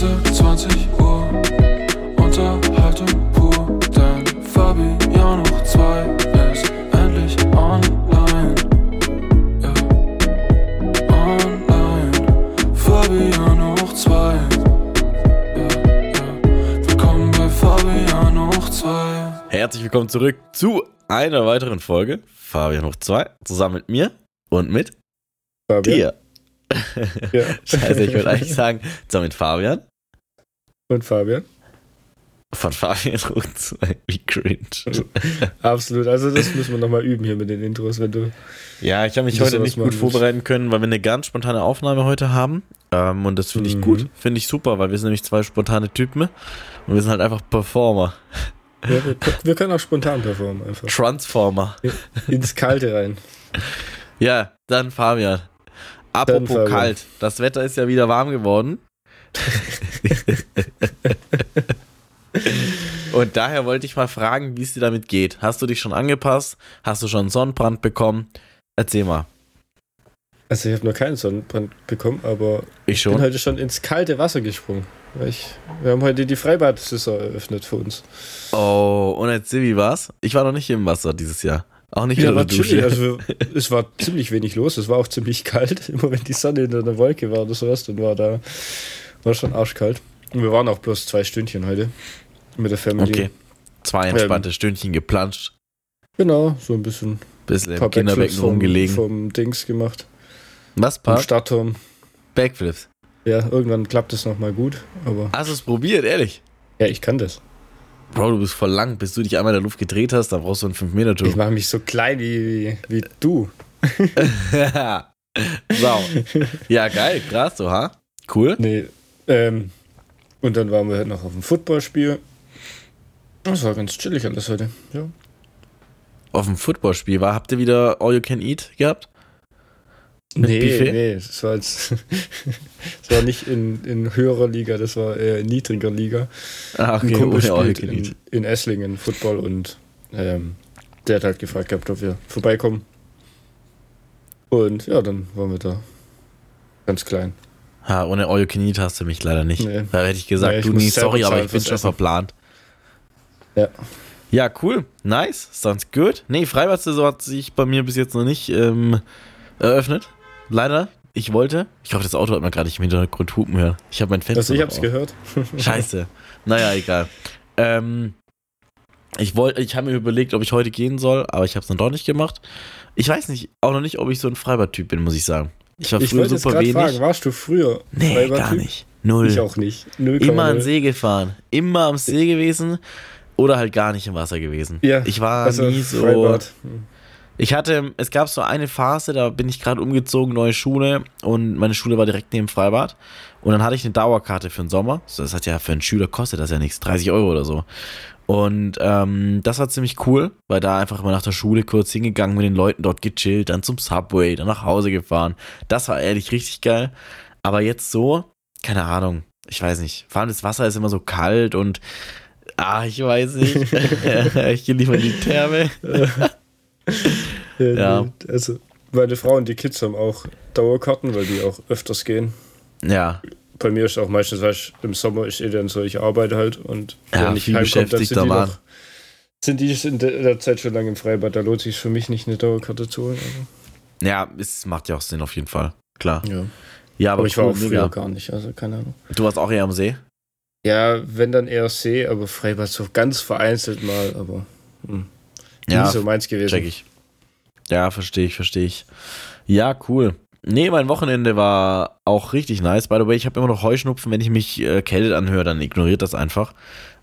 Insel 20 Uhr, Unterhaltung pur, denn Fabian hoch 2 ist endlich online. Ja, online. Fabian hoch 2. Ja, ja. Willkommen bei Fabian hoch 2. Herzlich willkommen zurück zu einer weiteren Folge. Fabian hoch 2, zusammen mit mir und mit Fabian. dir. Ja. Scheiße, ich wollte eigentlich sagen, zusammen mit Fabian. Und Fabian. Von Fabian 2, wie cringe. Absolut. Also das müssen wir nochmal üben hier mit den Intros, wenn du. Ja, ich habe mich heute nicht gut willst. vorbereiten können, weil wir eine ganz spontane Aufnahme heute haben. Ähm, und das finde ich Mhm. gut, finde ich super, weil wir sind nämlich zwei spontane Typen und wir sind halt einfach Performer. Ja, wir, wir können auch spontan performen einfach. Transformer. Ins Kalte rein. Ja, dann Fabian. Apropos Fabian. kalt, das Wetter ist ja wieder warm geworden. Und daher wollte ich mal fragen, wie es dir damit geht. Hast du dich schon angepasst? Hast du schon einen Sonnenbrand bekommen? Erzähl mal. Also ich habe noch keinen Sonnenbrand bekommen, aber Ich ich bin heute schon ins kalte Wasser gesprungen. Ich, wir haben heute die Freibad-Saison eröffnet für uns. Oh, und erzähl, wie war's? Ich war noch nicht im Wasser dieses Jahr. Auch nicht Ja, in der. Dusche. Also es war ziemlich wenig los. Es war auch ziemlich kalt. Immer wenn die Sonne in einer Wolke war oder sowas, dann war da war schon arschkalt. Und wir waren auch bloß zwei Stündchen heute mit der Family. Okay. Zwei entspannte Stündchen geplanscht. Genau, so ein bisschen Bisschen im Kinderbecken vom, rumgelegen. vom Dings gemacht. Was, paar? Stadtturm. Backflips. Ja, irgendwann klappt es nochmal gut, aber Hast du es probiert, ehrlich? ja, ich kann das. Bro, du bist voll lang. Bis du dich einmal in der Luft gedreht hast, dann brauchst du einen 5-Meter-Turm. Ich mache mich so klein wie, wie, wie du. Sau. Ja, geil, krass, so, ha? Cool. Nee, ähm, und dann waren wir halt noch auf dem Footballspiel. Das war ganz chillig alles heute. Ja. Auf dem Footballspiel war, habt ihr wieder All You Can Eat gehabt? Mit nee, Buffet? nee, das war jetzt. das war nicht in, in höherer Liga, das war eher in niedriger Liga. Ein Kumpel ohne All You Can in, Eat. in Esslingen Football und ähm, der hat halt gefragt gehabt, ob wir vorbeikommen. Und ja, dann waren wir da. Ganz klein. Ha, ohne All You Can Eat hast du mich leider nicht. Nee. Da hätte ich gesagt, Nee, ich du nie, sorry, aber ich bin fürs schon Essen. verplant. Ja. Ja, cool. Nice. Sounds good. Nee, Freibad-Saison hat sich bei mir bis jetzt noch nicht ähm, eröffnet. Leider. Ich wollte. Ich hoffe, das Auto hat man gerade nicht im Hintergrund hupen hören. Ich habe mein Fenster. Also ich hab's auf. gehört. Scheiße. Naja, egal. Ähm, ich wollte, ich habe mir überlegt, ob ich heute gehen soll, aber ich habe es dann doch nicht gemacht. Ich weiß nicht, auch noch nicht, ob ich so ein Freibad-Typ bin, muss ich sagen. Ich war Ich früher super gerade wenig. fragen, warst du früher nee, gar nicht. Null. Ich auch nicht. 0,0. Immer an den See gefahren. Immer am See gewesen oder halt gar nicht im Wasser gewesen. Ja, Ich war Also nie so. Freibad. Ich hatte, es gab so eine Phase, da bin ich gerade umgezogen, neue Schule und meine Schule war direkt neben Freibad. Und dann hatte ich eine Dauerkarte für den Sommer. Das hat ja für einen Schüler kostet das ja nichts, 30 Euro oder so. Und ähm, das war ziemlich cool, weil da einfach mal nach der Schule kurz hingegangen mit den Leuten dort gechillt, dann zum Subway, dann nach Hause gefahren. Das war ehrlich richtig geil. Aber jetzt so, keine Ahnung, ich weiß nicht. Vor allem das Wasser ist immer so kalt und ah, ich weiß nicht. ich gehe lieber in die Therme. Ja, Ja. nee, Also, meine Frau und die Kids haben auch Dauerkarten, weil die auch öfters gehen. Ja, Bei mir ist auch meistens, weißt, im Sommer ist eh dann so, ich arbeite halt und Ja, wenn ich heimkomme, dann sind beschäftigter die Mann. noch, sind die in der Zeit schon lange im Freibad. Da lohnt sich für mich nicht eine Dauerkarte zu holen. Ja, es macht ja auch Sinn auf jeden Fall. Klar. Also, ja. Ja, aber, Aber ich war cool, auch früher mega. gar nicht, also keine Ahnung. Du warst auch eher am See? Ja, wenn dann eher See, aber Freibad so ganz vereinzelt mal, aber hm, Ja, nie so meins gewesen. check ich. Ja, verstehe ich, verstehe ich. Ja, cool. Nee, mein Wochenende war auch richtig nice. By the way, ich habe immer noch Heuschnupfen. Wenn ich mich äh, kältet anhöre, dann ignoriert das einfach.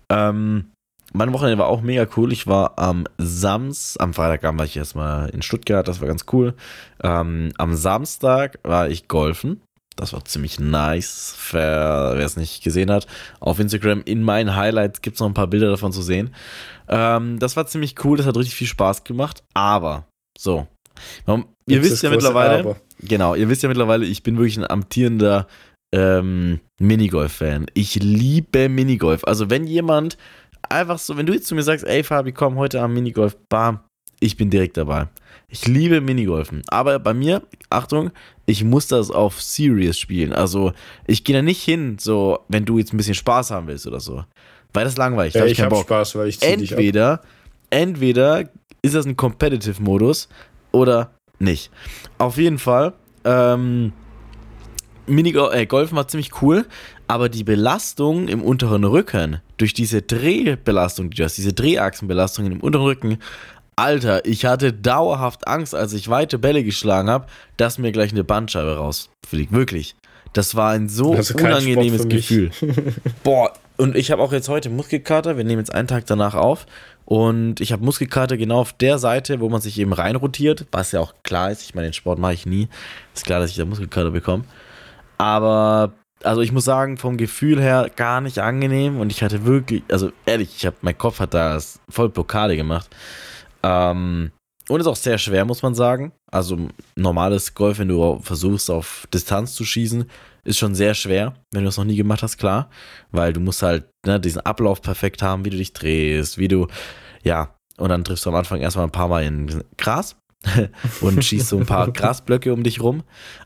Ähm, mein Wochenende war auch mega cool. Ich war am Sams, am Freitagabend war ich erstmal in Stuttgart, das war ganz cool. Ähm, am Samstag war ich golfen. Das war ziemlich nice. Wer es nicht gesehen hat, auf Instagram in meinen Highlights gibt es noch ein paar Bilder davon zu sehen. Ähm, das war ziemlich cool, das hat richtig viel Spaß gemacht. Aber, so. Ihr wisst ja mittlerweile, Aber. genau, ihr wisst ja mittlerweile, ich bin wirklich ein amtierender ähm, Minigolf-Fan. Ich liebe Minigolf. Also wenn jemand einfach so, wenn du jetzt zu mir sagst, ey Fabi, komm heute am Minigolf, bam, ich bin direkt dabei. Ich liebe Minigolfen. Aber bei mir, Achtung, ich muss das auf Serious spielen. Also, ich gehe da nicht hin, so, wenn du jetzt ein bisschen Spaß haben willst oder so. Weil das langweilig. Da Ja, hab ich keinen habe. Spaß, weil ich zieh. Entweder, entweder ist das ein Competitive-Modus oder nicht. Auf jeden Fall, ähm, Minigolf, äh, Golfen war ziemlich cool, aber die Belastung im unteren Rücken, durch diese Drehbelastung, die du hast, diese Drehachsenbelastung im unteren Rücken, Alter, ich hatte dauerhaft Angst, als ich weite Bälle geschlagen habe, dass mir gleich eine Bandscheibe rausfliegt. Wirklich. Das war ein so unangenehmes. Gefühl. Boah, und ich habe auch jetzt heute Muskelkater. Wir nehmen jetzt einen Tag danach auf. Und ich habe Muskelkater genau auf der Seite, wo man sich eben reinrotiert, was ja auch klar ist. Ich meine, den Sport mache ich nie. Ist klar, dass ich da Muskelkater bekomme. Aber, also ich muss sagen, vom Gefühl her gar nicht angenehm. Und ich hatte wirklich, also ehrlich, ich habe, mein Kopf hat da voll Blockade gemacht. Ähm, und ist auch sehr schwer, muss man sagen. Also normales Golf, wenn du versuchst, auf Distanz zu schießen, ist schon sehr schwer, wenn du das noch nie gemacht hast, klar. Weil du musst halt ne, diesen Ablauf perfekt haben, wie du dich drehst, wie du, ja, und dann triffst du am Anfang erstmal ein paar Mal in Gras und schießt so ein paar Grasblöcke um dich rum.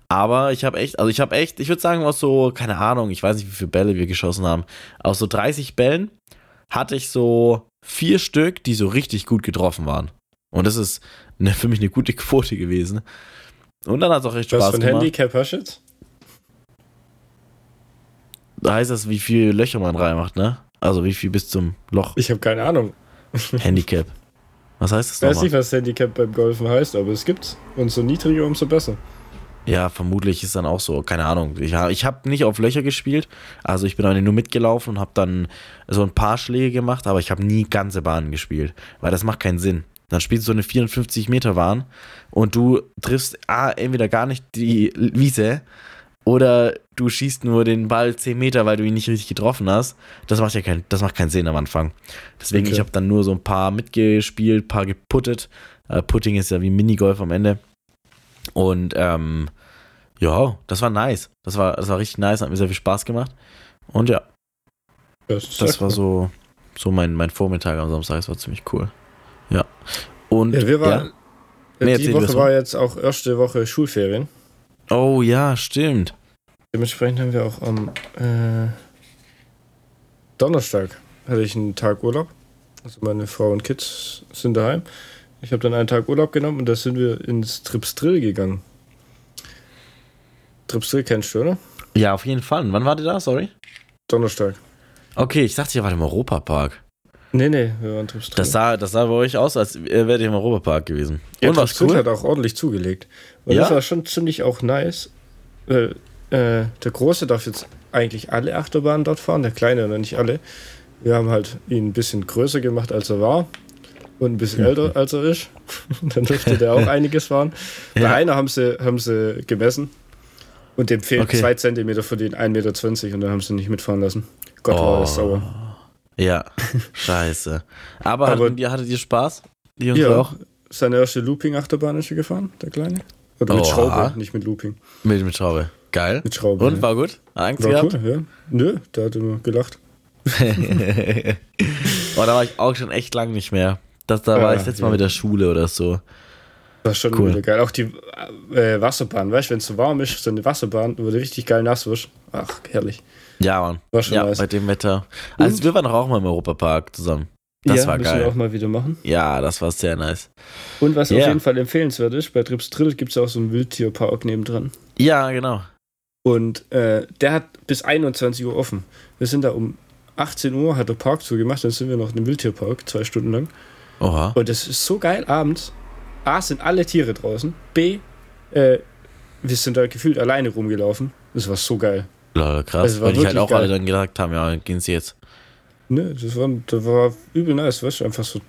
Aber ich habe echt, also ich habe echt, ich würde sagen, aus so, keine Ahnung, ich weiß nicht, wie viele Bälle wir geschossen haben, aus so 30 Bällen hatte ich so vier Stück, die so richtig gut getroffen waren. Und das ist eine, für mich eine gute Quote gewesen. Und dann hat es auch echt Was Spaß für ein gemacht. Handicap hast du jetzt? Heißt das, wie viele Löcher man reinmacht, ne? Also wie viel bis zum Loch Ich habe keine Ahnung. Handicap. Was heißt das Ich weiß nicht, was Handicap beim Golfen heißt, aber es gibt's. Und so niedriger, umso besser. Ja, vermutlich ist dann auch so, keine Ahnung. Ich, ich habe nicht auf Löcher gespielt, also ich bin eigentlich nur mitgelaufen und habe dann so ein paar Schläge gemacht, aber ich habe nie ganze Bahnen gespielt, weil das macht keinen Sinn. Dann spielst du so eine 54 Meter Bahn und du triffst ah, entweder gar nicht die Wiese oder du schießt nur den Ball 10 Meter, weil du ihn nicht richtig getroffen hast. Das macht ja kein, das macht keinen Sinn am Anfang. Deswegen, Okay. ich habe dann nur so ein paar mitgespielt, paar geputtet. Äh, Putting ist ja wie Minigolf am Ende. Und ähm, ja, das war nice. Das war, das war richtig nice, hat mir sehr viel Spaß gemacht. Und ja, Das, das war cool. so, so mein, mein Vormittag am Samstag. Das war ziemlich cool. Ja. Und Ja, wir waren. Nee, Ja, erzähl die Woche war jetzt auch erste Woche Schulferien. Oh ja, stimmt. Dementsprechend haben wir auch am äh, Donnerstag hatte ich einen Tag Urlaub. Also meine Frau und Kids sind daheim. Ich habe dann einen Tag Urlaub genommen und da sind wir ins Tripsdrill gegangen. Tripsdrill kennst du, oder? Ja, auf jeden Fall. Und Wann war der da? Sorry. Donnerstag. Okay, ich dachte, ihr wart im Europapark. Nee, nee, wir waren Tripsdrill. Das sah, das sah bei euch aus, als wärt ihr im Europapark gewesen. Ja, Und was Tripsdrill cool? hat auch ordentlich zugelegt. Und Ja? das war schon ziemlich auch nice. Weil, äh, der Große darf jetzt eigentlich alle Achterbahnen dort fahren, der Kleine noch nicht alle. Wir haben halt ihn ein bisschen größer gemacht, als er war. Und ein bisschen älter, als er ist. Dann durfte der auch einiges fahren. Bei Ja. einer haben sie, haben sie gemessen. Und dem fehlt Okay. zwei Zentimeter für den 1,20 Meter und dann haben sie ihn nicht mitfahren lassen. Gott war das Oh. sauer. Ja, scheiße. Aber, Aber- hattet, ihr, hattet ihr Spaß? Jungs Ja, auch? seine erste Looping-Achterbahn ist er gefahren, der Kleine. Oder mit Oha. Schraube, nicht mit Looping. Mit, mit Schraube. Geil. Mit Schraube. Und ja. war gut? Angst War gehabt? cool, ja. Nö, der hat immer gelacht. oh, da war ich auch schon echt lang nicht mehr. Das, da war Ah, ich letztes Mal ja. mit der Schule oder so. War schon Cool. wieder geil. Auch die äh, Wasserbahn, weißt du, wenn es so warm ist, so eine Wasserbahn, wo du richtig geil nass wirst. Ach, herrlich. Ja, Mann. War schon Ja, nice. bei dem Wetter. Also Und? wir waren doch auch mal im Europapark zusammen. Das ja, war müssen wir geil. auch mal wieder machen. Ja, das war sehr nice. Und was Ja. auf jeden Fall empfehlenswert ist, bei Trips Drill gibt es auch so einen Wildtierpark nebendran. Ja, genau. Und äh, der hat bis 21 Uhr offen. Wir sind da um 18 Uhr, hat der Park zugemacht, dann sind wir noch in dem Wildtierpark, zwei Stunden lang. Oha. Und das ist so geil abends. A, sind alle Tiere draußen. B, äh, wir sind da gefühlt alleine rumgelaufen. Das war so geil. Lol, krass. War Weil die halt auch geil. alle dann gesagt haben, ja, gehen sie jetzt. Ne, das war, das war übel nice, weißt du, einfach so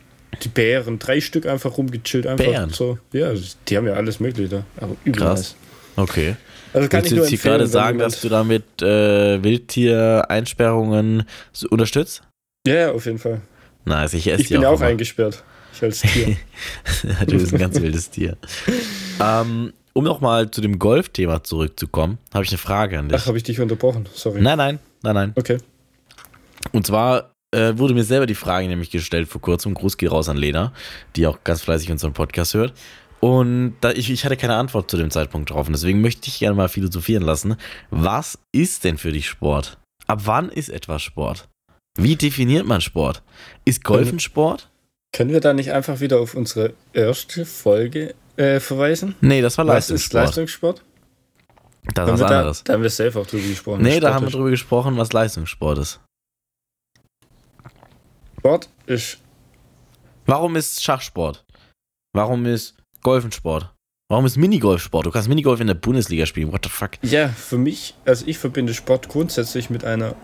die Bären, drei Stück einfach rumgechillt. Einfach Bären? So, ja, die haben ja alles mögliche da. Aber übel Krass. nice. Okay. Also kann Willst ich nur jetzt empfehlen, gerade sagen, dass du damit äh, Wildtier-Einsperrungen unterstützt? Ja, ja, auf jeden Fall. Nice, ich esse Ich bin ja auch immer. eingesperrt. Ich als Tier. du bist ein ganz wildes Tier. Ähm, um nochmal zu dem Golf-Thema zurückzukommen, habe ich eine Frage an dich. Ach, habe ich dich unterbrochen. Sorry. Nein, nein, nein, nein. Okay. Und zwar äh, wurde mir selber die Frage nämlich gestellt vor kurzem. Gruß geht raus an Lena, die auch ganz fleißig unseren Podcast hört. Und da, ich, ich hatte keine Antwort zu dem Zeitpunkt drauf. Und deswegen möchte ich gerne mal philosophieren lassen. Was ist denn für dich Sport? Ab wann ist etwas Sport? Wie definiert man Sport? Ist Golfen Sport? Können wir da nicht einfach wieder auf unsere erste Folge äh, verweisen? Nee, das war Was ist Leistungssport. Leistungssport? Das ist was da, anderes. da haben wir safe auch drüber gesprochen. Nee, da haben wir drüber gesprochen, was Leistungssport ist. Sport ist Warum ist Schachsport? Warum ist Golfensport? Warum ist Minigolfsport? Du kannst Minigolf in der Bundesliga spielen. What the fuck? Ja, für mich, also ich verbinde Sport grundsätzlich mit einer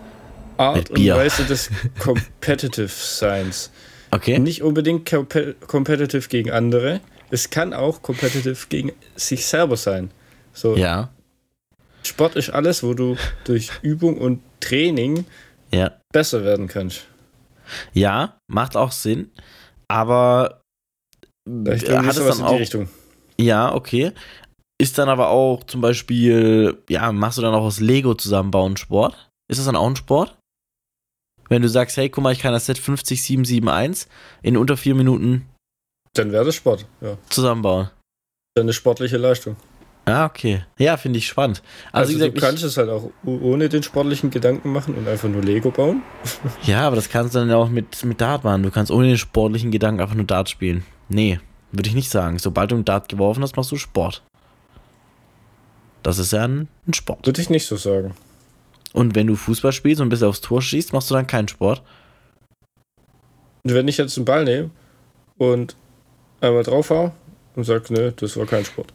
Art Mit und. Weise des Competitive Seins. Okay. Nicht unbedingt compe- competitive gegen andere. Es kann auch competitive gegen sich selber sein. So, Ja, Sport ist alles, wo du durch Übung und Training ja. besser werden kannst. Ja, macht auch Sinn. Aber äh, irgendwie hat es dann in die auch. Richtung. Ja, okay. Ist dann aber auch zum Beispiel, ja, machst du dann auch aus Lego zusammenbauen Sport? Ist das dann auch ein Sport? Wenn du sagst, hey, guck mal, ich kann das Set 50771 in unter vier Minuten Dann wäre das Sport. Ja. zusammenbauen. Dann eine sportliche Leistung. Ah, okay. Ja, finde ich spannend. Also, Also, wie du gesagt, kannst es halt auch ohne den sportlichen Gedanken machen und einfach nur Lego bauen. ich, ja, aber das kannst du dann auch mit, mit Dart machen. Du kannst ohne den sportlichen Gedanken einfach nur Dart spielen. Nee, würde ich nicht sagen. Sobald du einen Dart geworfen hast, machst du Sport. Das ist ja ein, ein Sport. Würde ich nicht so sagen. Und wenn du Fußball spielst und bis aufs Tor schießt, machst du dann keinen Sport. Und wenn ich jetzt einen Ball nehme und einmal drauf hau und sage, nö, das war kein Sport.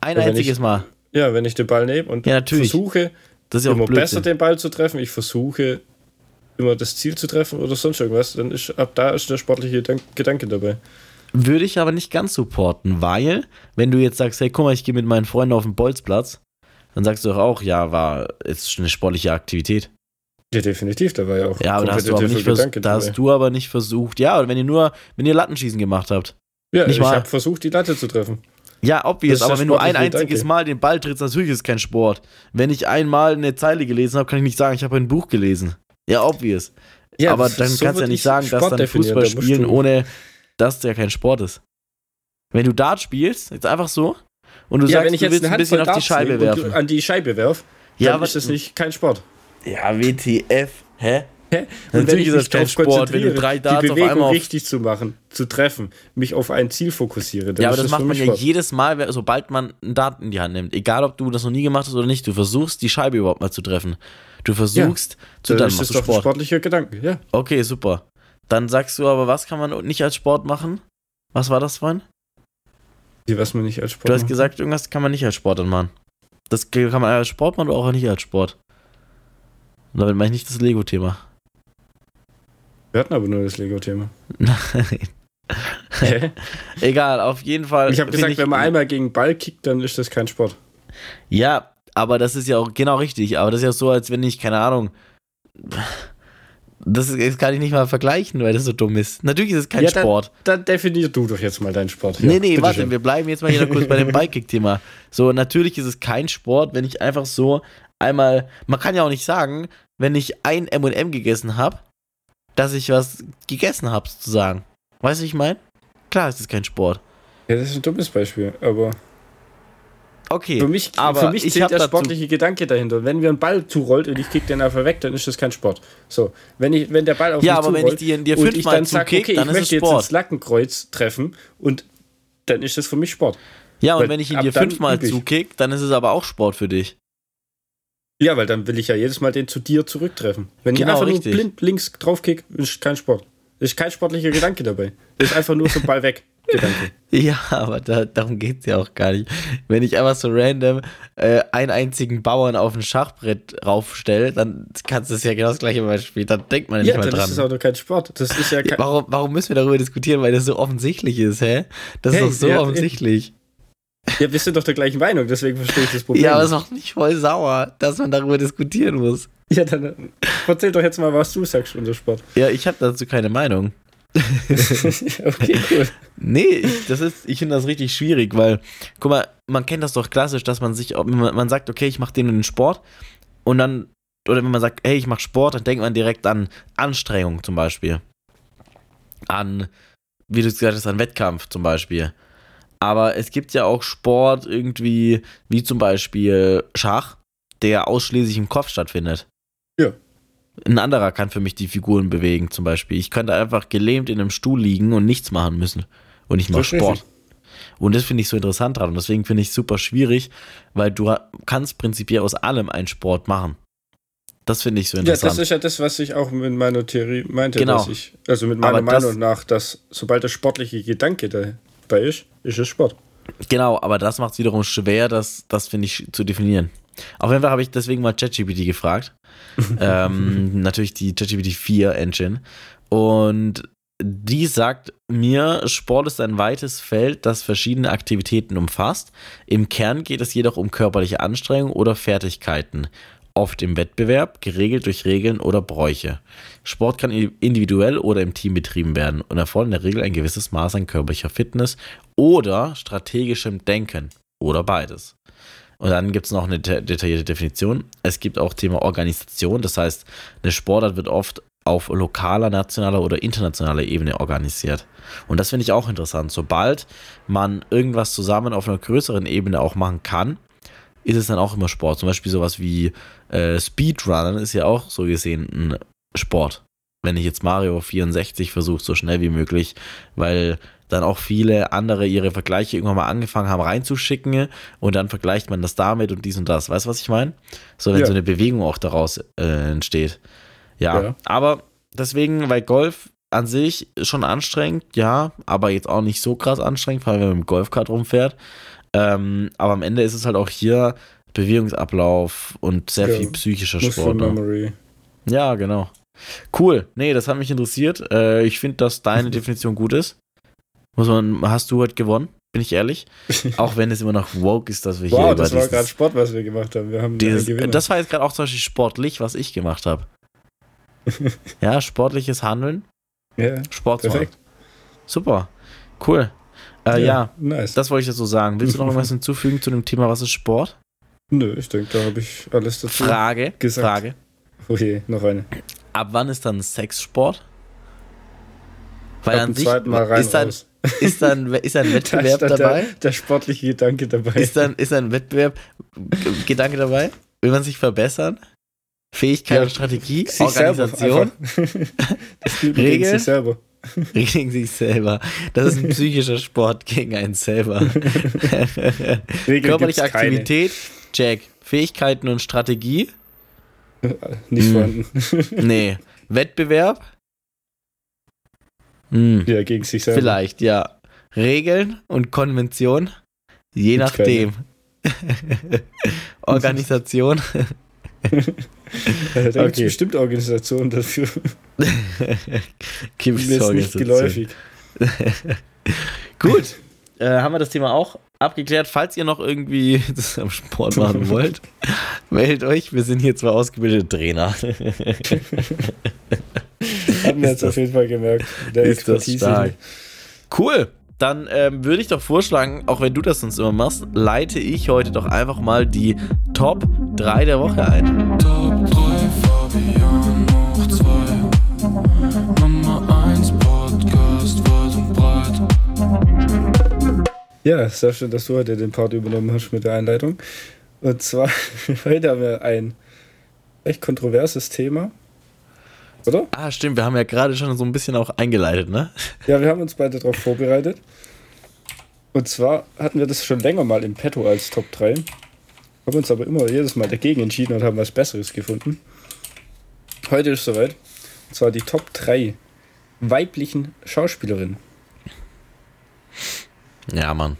Ein einziges ich- Mal. Ja, wenn ich den Ball nehme und Ja, versuche, Das ist ja immer besser den Ball zu treffen, ich versuche immer das Ziel zu treffen oder sonst irgendwas, dann ist ab da ist der sportliche Gedan- Gedanke dabei. Würde ich aber nicht ganz supporten, weil, wenn du jetzt sagst, hey, guck mal, ich gehe mit meinen Freunden auf den Bolzplatz, dann sagst du doch auch, ja, war ist eine sportliche Aktivität. Ja, definitiv, da war ja auch Ja, aber da hast du aber nicht Gedanke da hast du aber nicht versucht. Ja, wenn ihr nur, wenn ihr Lattenschießen gemacht habt. Ja, nicht ich habe versucht, die Latte zu treffen. Ja, obvious, aber wenn du ein einziges Gedanke. Mal den Ball trittst, natürlich ist es kein Sport. Wenn ich einmal eine Zeile gelesen habe, kann ich nicht sagen, ich habe ein Buch gelesen. Ja, obvious. Ja, aber so dann kannst du ja nicht ich sagen, dass Sport dann definieren, Fußball spielen, ohne dass der kein Sport ist. Wenn du Dart spielst, jetzt einfach so, und du ja, sagst, wenn ich du jetzt willst ein bisschen auf die Scheibe werfen. an die Scheibe werf, Ja, dann aber- ist das nicht kein Sport. Ja, WTF, hä? Hä? Natürlich ist das kein Sport, wenn du drei Darts die auf Bewegung einmal auf- richtig zu machen, zu treffen, mich auf ein Ziel fokussiere, dann Ja, aber das macht man ja Sport. jedes Mal, sobald man einen Dart in die Hand nimmt. Egal, ob du das noch nie gemacht hast oder nicht. Du versuchst, die Scheibe überhaupt mal zu treffen. Du versuchst, zu, Dann dann ist machst du Sport. sportlicher Gedanke, ja. Okay, super. Dann sagst du aber, was kann man nicht als Sport machen? Was war das vorhin? Was man nicht als Sport Du hast macht. gesagt, irgendwas kann man nicht als Sport dann machen. Das kann man als Sport machen oder auch nicht als Sport. Und damit meine ich nicht das Lego-Thema. Wir hatten aber nur das Lego-Thema. Nein. Egal, auf jeden Fall. Ich habe gesagt, wenn man einmal gegen Ball kickt, dann ist das kein Sport. Ja, aber das ist ja auch genau richtig. Aber das ist ja so, als wenn ich, keine Ahnung. Das, ist, das kann ich nicht mal vergleichen, weil das so dumm ist. Natürlich ist es kein Ja, dann- Sport. Dann definier du doch jetzt mal deinen Sport. nee, nee, bitteschön. warte, wir bleiben jetzt mal hier noch kurz bei dem Bikekick-Thema. So, natürlich ist es kein Sport, wenn ich einfach so einmal. Man kann ja auch nicht sagen, wenn ich ein MM gegessen habe, dass ich was gegessen habe, sozusagen. Weißt du, ich meine? Klar ist es kein Sport. Ja, das ist ein dummes Beispiel, aber Okay, für mich, aber für mich ich zählt der sportliche Gedanke dahinter. Wenn mir ein Ball zurollt und ich kick den einfach weg, dann ist das kein Sport. So, wenn, ich, wenn der Ball auf Ja, mich aber wenn zurollt ich dir, dir und ich fünfmal dann sage, okay, dann ich möchte jetzt ins Lackenkreuz treffen und dann ist das für mich Sport. Ja, und weil wenn ich ihn dir fünfmal zukick, dann ist es aber auch Sport für dich. Ja, weil dann will ich ja jedes Mal den zu dir zurücktreffen. Wenn Genau, ich einfach richtig. nur blind links draufkick, ist kein Sport. Ist kein sportlicher Gedanke dabei. Ist einfach nur so Ball weg. Gedanke. Ja, aber da, darum geht es ja auch gar nicht. Wenn ich einfach so random äh, einen einzigen Bauern auf ein Schachbrett raufstelle, dann kannst du es ja genau das gleiche Beispiel. Dann denkt man ja nicht Ja, mal dann ist es dran. auch noch kein Sport. Das ist ja kein. Warum, warum müssen wir darüber diskutieren? Weil das so offensichtlich ist, hä? Das Hey, ist doch so ja, offensichtlich. Ja, wir sind doch der gleichen Meinung, deswegen verstehe ich das Problem. Ja, aber es macht mich voll sauer, dass man darüber diskutieren muss. Ja, dann äh, erzähl doch jetzt mal, was du sagst unter Sport. Ja, ich habe dazu keine Meinung. okay, cool. Nee, ich, das ist, ich finde das richtig schwierig, weil, guck mal, man kennt das doch klassisch, dass man sich, man, man sagt, okay, ich mache den und den Sport und dann oder wenn man sagt, hey, ich mache Sport, dann denkt man direkt an Anstrengung zum Beispiel. An, wie du gesagt hast, an Wettkampf zum Beispiel. Aber es gibt ja auch Sport irgendwie, wie zum Beispiel Schach, der ausschließlich im Kopf stattfindet. Ja. Ein anderer kann für mich die Figuren bewegen, zum Beispiel. Ich könnte einfach gelähmt in einem Stuhl liegen und nichts machen müssen. Und ich mache Das Sport. richtig. Und das finde ich so interessant dran. Und deswegen finde ich es super schwierig, weil du kannst prinzipiell aus allem einen Sport machen. Das finde ich so Ja, interessant. das ist ja das, was ich auch mit meiner Theorie meinte, Genau. dass ich, also mit meiner Aber das- Meinung nach, dass sobald der sportliche Gedanke dabei ist, ist es Sport. Genau, aber das macht es wiederum schwer, das, das finde ich, zu definieren. Auf jeden Fall habe ich deswegen mal ChatGPT gefragt. ähm, natürlich die ChatGPT 4 Engine. Und die sagt mir, Sport ist ein weites Feld, das verschiedene Aktivitäten umfasst. Im Kern geht es jedoch um körperliche Anstrengung oder Fertigkeiten. Oft im Wettbewerb, geregelt durch Regeln oder Bräuche. Sport kann individuell oder im Team betrieben werden und erfordert in der Regel ein gewisses Maß an körperlicher Fitness oder strategischem Denken oder beides. Und dann gibt es noch eine de- detaillierte Definition. Es gibt auch Thema Organisation, das heißt, eine Sportart wird oft auf lokaler, nationaler oder internationaler Ebene organisiert. Und das finde ich auch interessant. Sobald man irgendwas zusammen auf einer größeren Ebene auch machen kann, ist es dann auch immer Sport. Zum Beispiel sowas wie äh, Speedrunnen ist ja auch so gesehen ein Sport. Wenn ich jetzt Mario 64 versuche, so schnell wie möglich, weil dann auch viele andere ihre Vergleiche irgendwann mal angefangen haben reinzuschicken und dann vergleicht man das damit und dies und das. Weißt du, was ich meine? So, wenn Ja. so eine Bewegung auch daraus äh, entsteht. Ja, Ja. aber deswegen, weil Golf an sich schon anstrengend, ja, aber jetzt auch nicht so krass anstrengend, vor allem wenn man mit dem Golfkart rumfährt. Ähm, aber am Ende ist es halt auch hier Bewegungsablauf und sehr Ja. viel psychischer Sport. Ne? Ja, genau. Cool. Nee, das hat mich interessiert. Äh, ich finde, dass deine Definition gut ist. Muss man, hast du heute gewonnen, bin ich ehrlich. Auch wenn es immer noch woke ist, dass wir hier Wow, über das war gerade Sport, was wir gemacht haben. Wir haben dieses. Das war jetzt gerade auch zum Beispiel sportlich, was ich gemacht habe. ja, sportliches Handeln, ja, Sport zu machen. perfekt. Super. Cool. Äh, ja, Nice. das wollte ich jetzt so sagen. Willst du noch irgendwas hinzufügen zu dem Thema, was ist Sport? Nö, ich denke, da habe ich alles dazu. Frage, gesagt. Frage. Okay, noch eine. Ab wann ist dann Sexsport? Weil Ab an sich ist dann, ist dann, ist dann Da Wettbewerb dann dabei? Der, der sportliche Gedanke dabei. Ist dann, ist ein Wettbewerb Gedanke dabei? Will man sich verbessern? Fähigkeit Ja, und Strategie? Organisation? Regeln? sich selber. Gegen sich selber. Das ist ein psychischer Sport gegen einen selber. Regeln Körperliche. Aktivität? Check. Fähigkeiten und Strategie? Nicht Hm. vorhanden. Nee. Wettbewerb? Hm. ja, gegen sich selber. Vielleicht, ja. Regeln und Konvention? Je Gibt's nachdem. Organisation? Da gibt es Okay. bestimmt Organisationen dafür. Gibt's Mir ist nicht Organisation. geläufig. Gut. Äh, haben wir das Thema auch abgeklärt. Falls ihr noch irgendwie das am Sport machen wollt, meldet euch. Wir sind hier zwar ausgebildete Trainer. Haben wir jetzt das- auf jeden Fall gemerkt. Der ist das Expertise. stark. Cool. Dann ähm, würde ich doch vorschlagen, auch wenn du das sonst immer machst, leite ich heute doch einfach mal die Top 3 der Woche ein. Top 3 Fabian Ja, sehr schön, dass du heute den Part übernommen hast mit der Einleitung. Und zwar, heute haben wir ein echt kontroverses Thema. Oder? Ah, stimmt, wir haben ja gerade schon so ein bisschen auch eingeleitet, ne? Ja, wir haben uns beide darauf vorbereitet. Und zwar hatten wir das schon länger mal im Petto als Top 3. Haben uns aber immer jedes Mal dagegen entschieden und haben was Besseres gefunden. Heute ist soweit. Und zwar die Top 3 weiblichen Schauspielerinnen. Ja, Mann.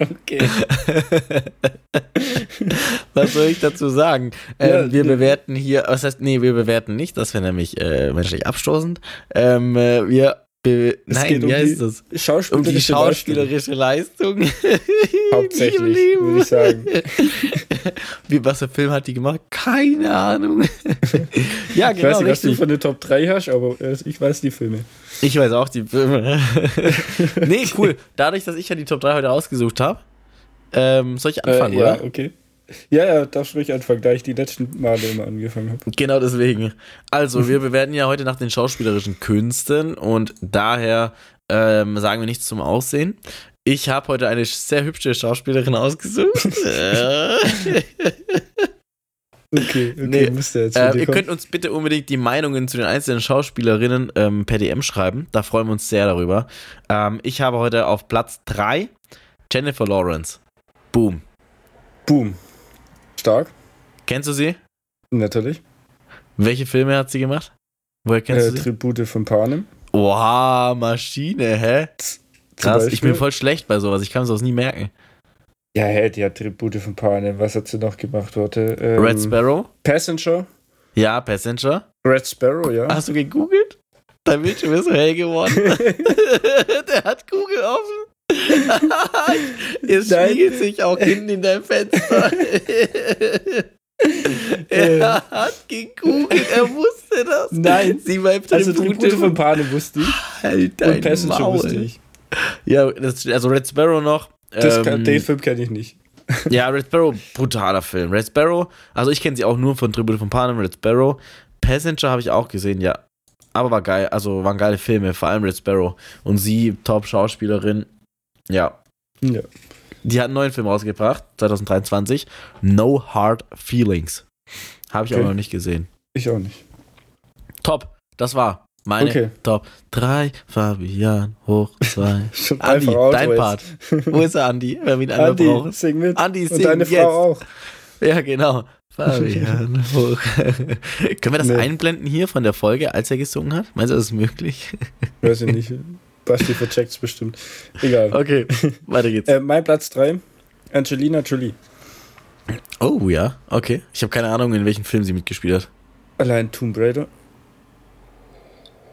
Okay. Was soll ich dazu sagen? Ähm, Ja, wir bewerten hier, was heißt, nee, wir bewerten nicht, das wäre nämlich äh, menschlich abstoßend. Ähm, äh, wir, be Es nein, wie heißt das? Um die Schauspielerische Leistung. schauspielerische Leistung. Hauptsächlich, würde ich sagen. Wie, was für Film hat die gemacht? Keine Ahnung. ja, Ich genau, weiß nicht, was du richtig. von den Top 3 hast, aber äh, ich weiß die Filme. Ich weiß auch die Filme. nee, cool. Dadurch, dass ich ja die Top 3 heute ausgesucht habe, ähm, soll ich anfangen, äh, ja, oder? okay. Ja, ja, darfst ruhig anfangen, da ich die letzten Male immer angefangen habe. Genau deswegen. Also, wir bewerten ja heute nach den schauspielerischen Künsten und daher ähm, sagen wir nichts zum Aussehen. Ich habe heute eine sehr hübsche Schauspielerin ausgesucht. Äh, Okay, okay, Nee, müsste jetzt äh, ihr kommen. könnt uns bitte unbedingt die Meinungen zu den einzelnen Schauspielerinnen ähm, per DM schreiben. Da freuen wir uns sehr darüber. Ähm, ich habe heute auf Platz 3 Jennifer Lawrence. Boom. Boom. Stark, Kennst du sie? natürlich. Welche Filme hat sie gemacht? Woher kennst Äh, du sie? Tribute von Panem. Oha, Maschine, hä? zum Krass, ich bin voll schlecht bei sowas. Ich kann sowas nie merken. Ja, hä, die hat Tribute von Panem. Was hat sie noch gemacht heute? Ähm, Red Sparrow? Passenger. Ja, Passenger. Red Sparrow, ja. Hast du gegoogelt? Dein Bildschirm ist so hell geworden. Der hat Google offen. es Nein. spiegelt sich auch hinten in deinem Fenster. er hat gegoogelt, er wusste das. Nein. Sie war Also Tribute von Panem wusste ich. halt Und Passenger Maul. wusste ich. Ja, das, also Red Sparrow noch. Das ähm, kann, den Film kenne ich nicht. Ja, Red Sparrow, brutaler Film. Red Sparrow, also ich kenne sie auch nur von Tribute von Panem, Red Sparrow. Passenger habe ich auch gesehen, ja. Aber war geil, also waren geile Filme, vor allem Red Sparrow. Und sie, Top-Schauspielerin, ja. Ja. Die hat einen neuen Film rausgebracht, 2023. No Hard Feelings. Habe ich Okay. aber noch nicht gesehen. Ich auch nicht. Top, das war meine Okay. Top 3. Fabian, hoch 2. Schon Andi, dein. Part. Wo ist der Andi, wenn wir ihn Andi, brauchen? sing mit. Andi, Und sing deine jetzt. Frau auch. Ja, genau. Fabian hoch. Können wir das Nee. einblenden hier von der Folge, als er gesungen hat? Meinst du, das ist möglich? Weiß ich nicht. Basti vercheckt's bestimmt. Egal. Okay, weiter geht's. Äh, mein Platz 3, Angelina Jolie. Oh ja, okay. Ich habe keine Ahnung, in welchem Film sie mitgespielt hat. Allein Tomb Raider.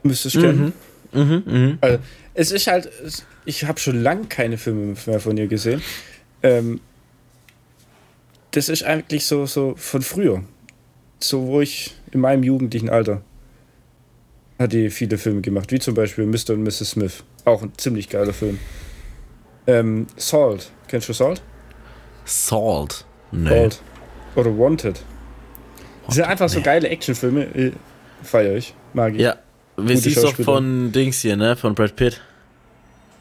Müsstest du kennen. Mhm, mhm. Also, es ist halt, es- ich habe schon lange keine Filme mehr von ihr gesehen. Ähm, das ist eigentlich so, so von früher. So, wo ich in meinem jugendlichen Alter hat die viele Filme gemacht, wie zum Beispiel Mr. und Mrs. Smith. Auch ein ziemlich geiler Film. Ähm, Salt. Kennst du Salt? Salt. Nee. Salt. Oder Wanted. Das sind einfach so Nee. geile Actionfilme. äh, Feier ich. Mag ich. Ja, wir siehst doch von Dings hier, ne? Von Brad Pitt.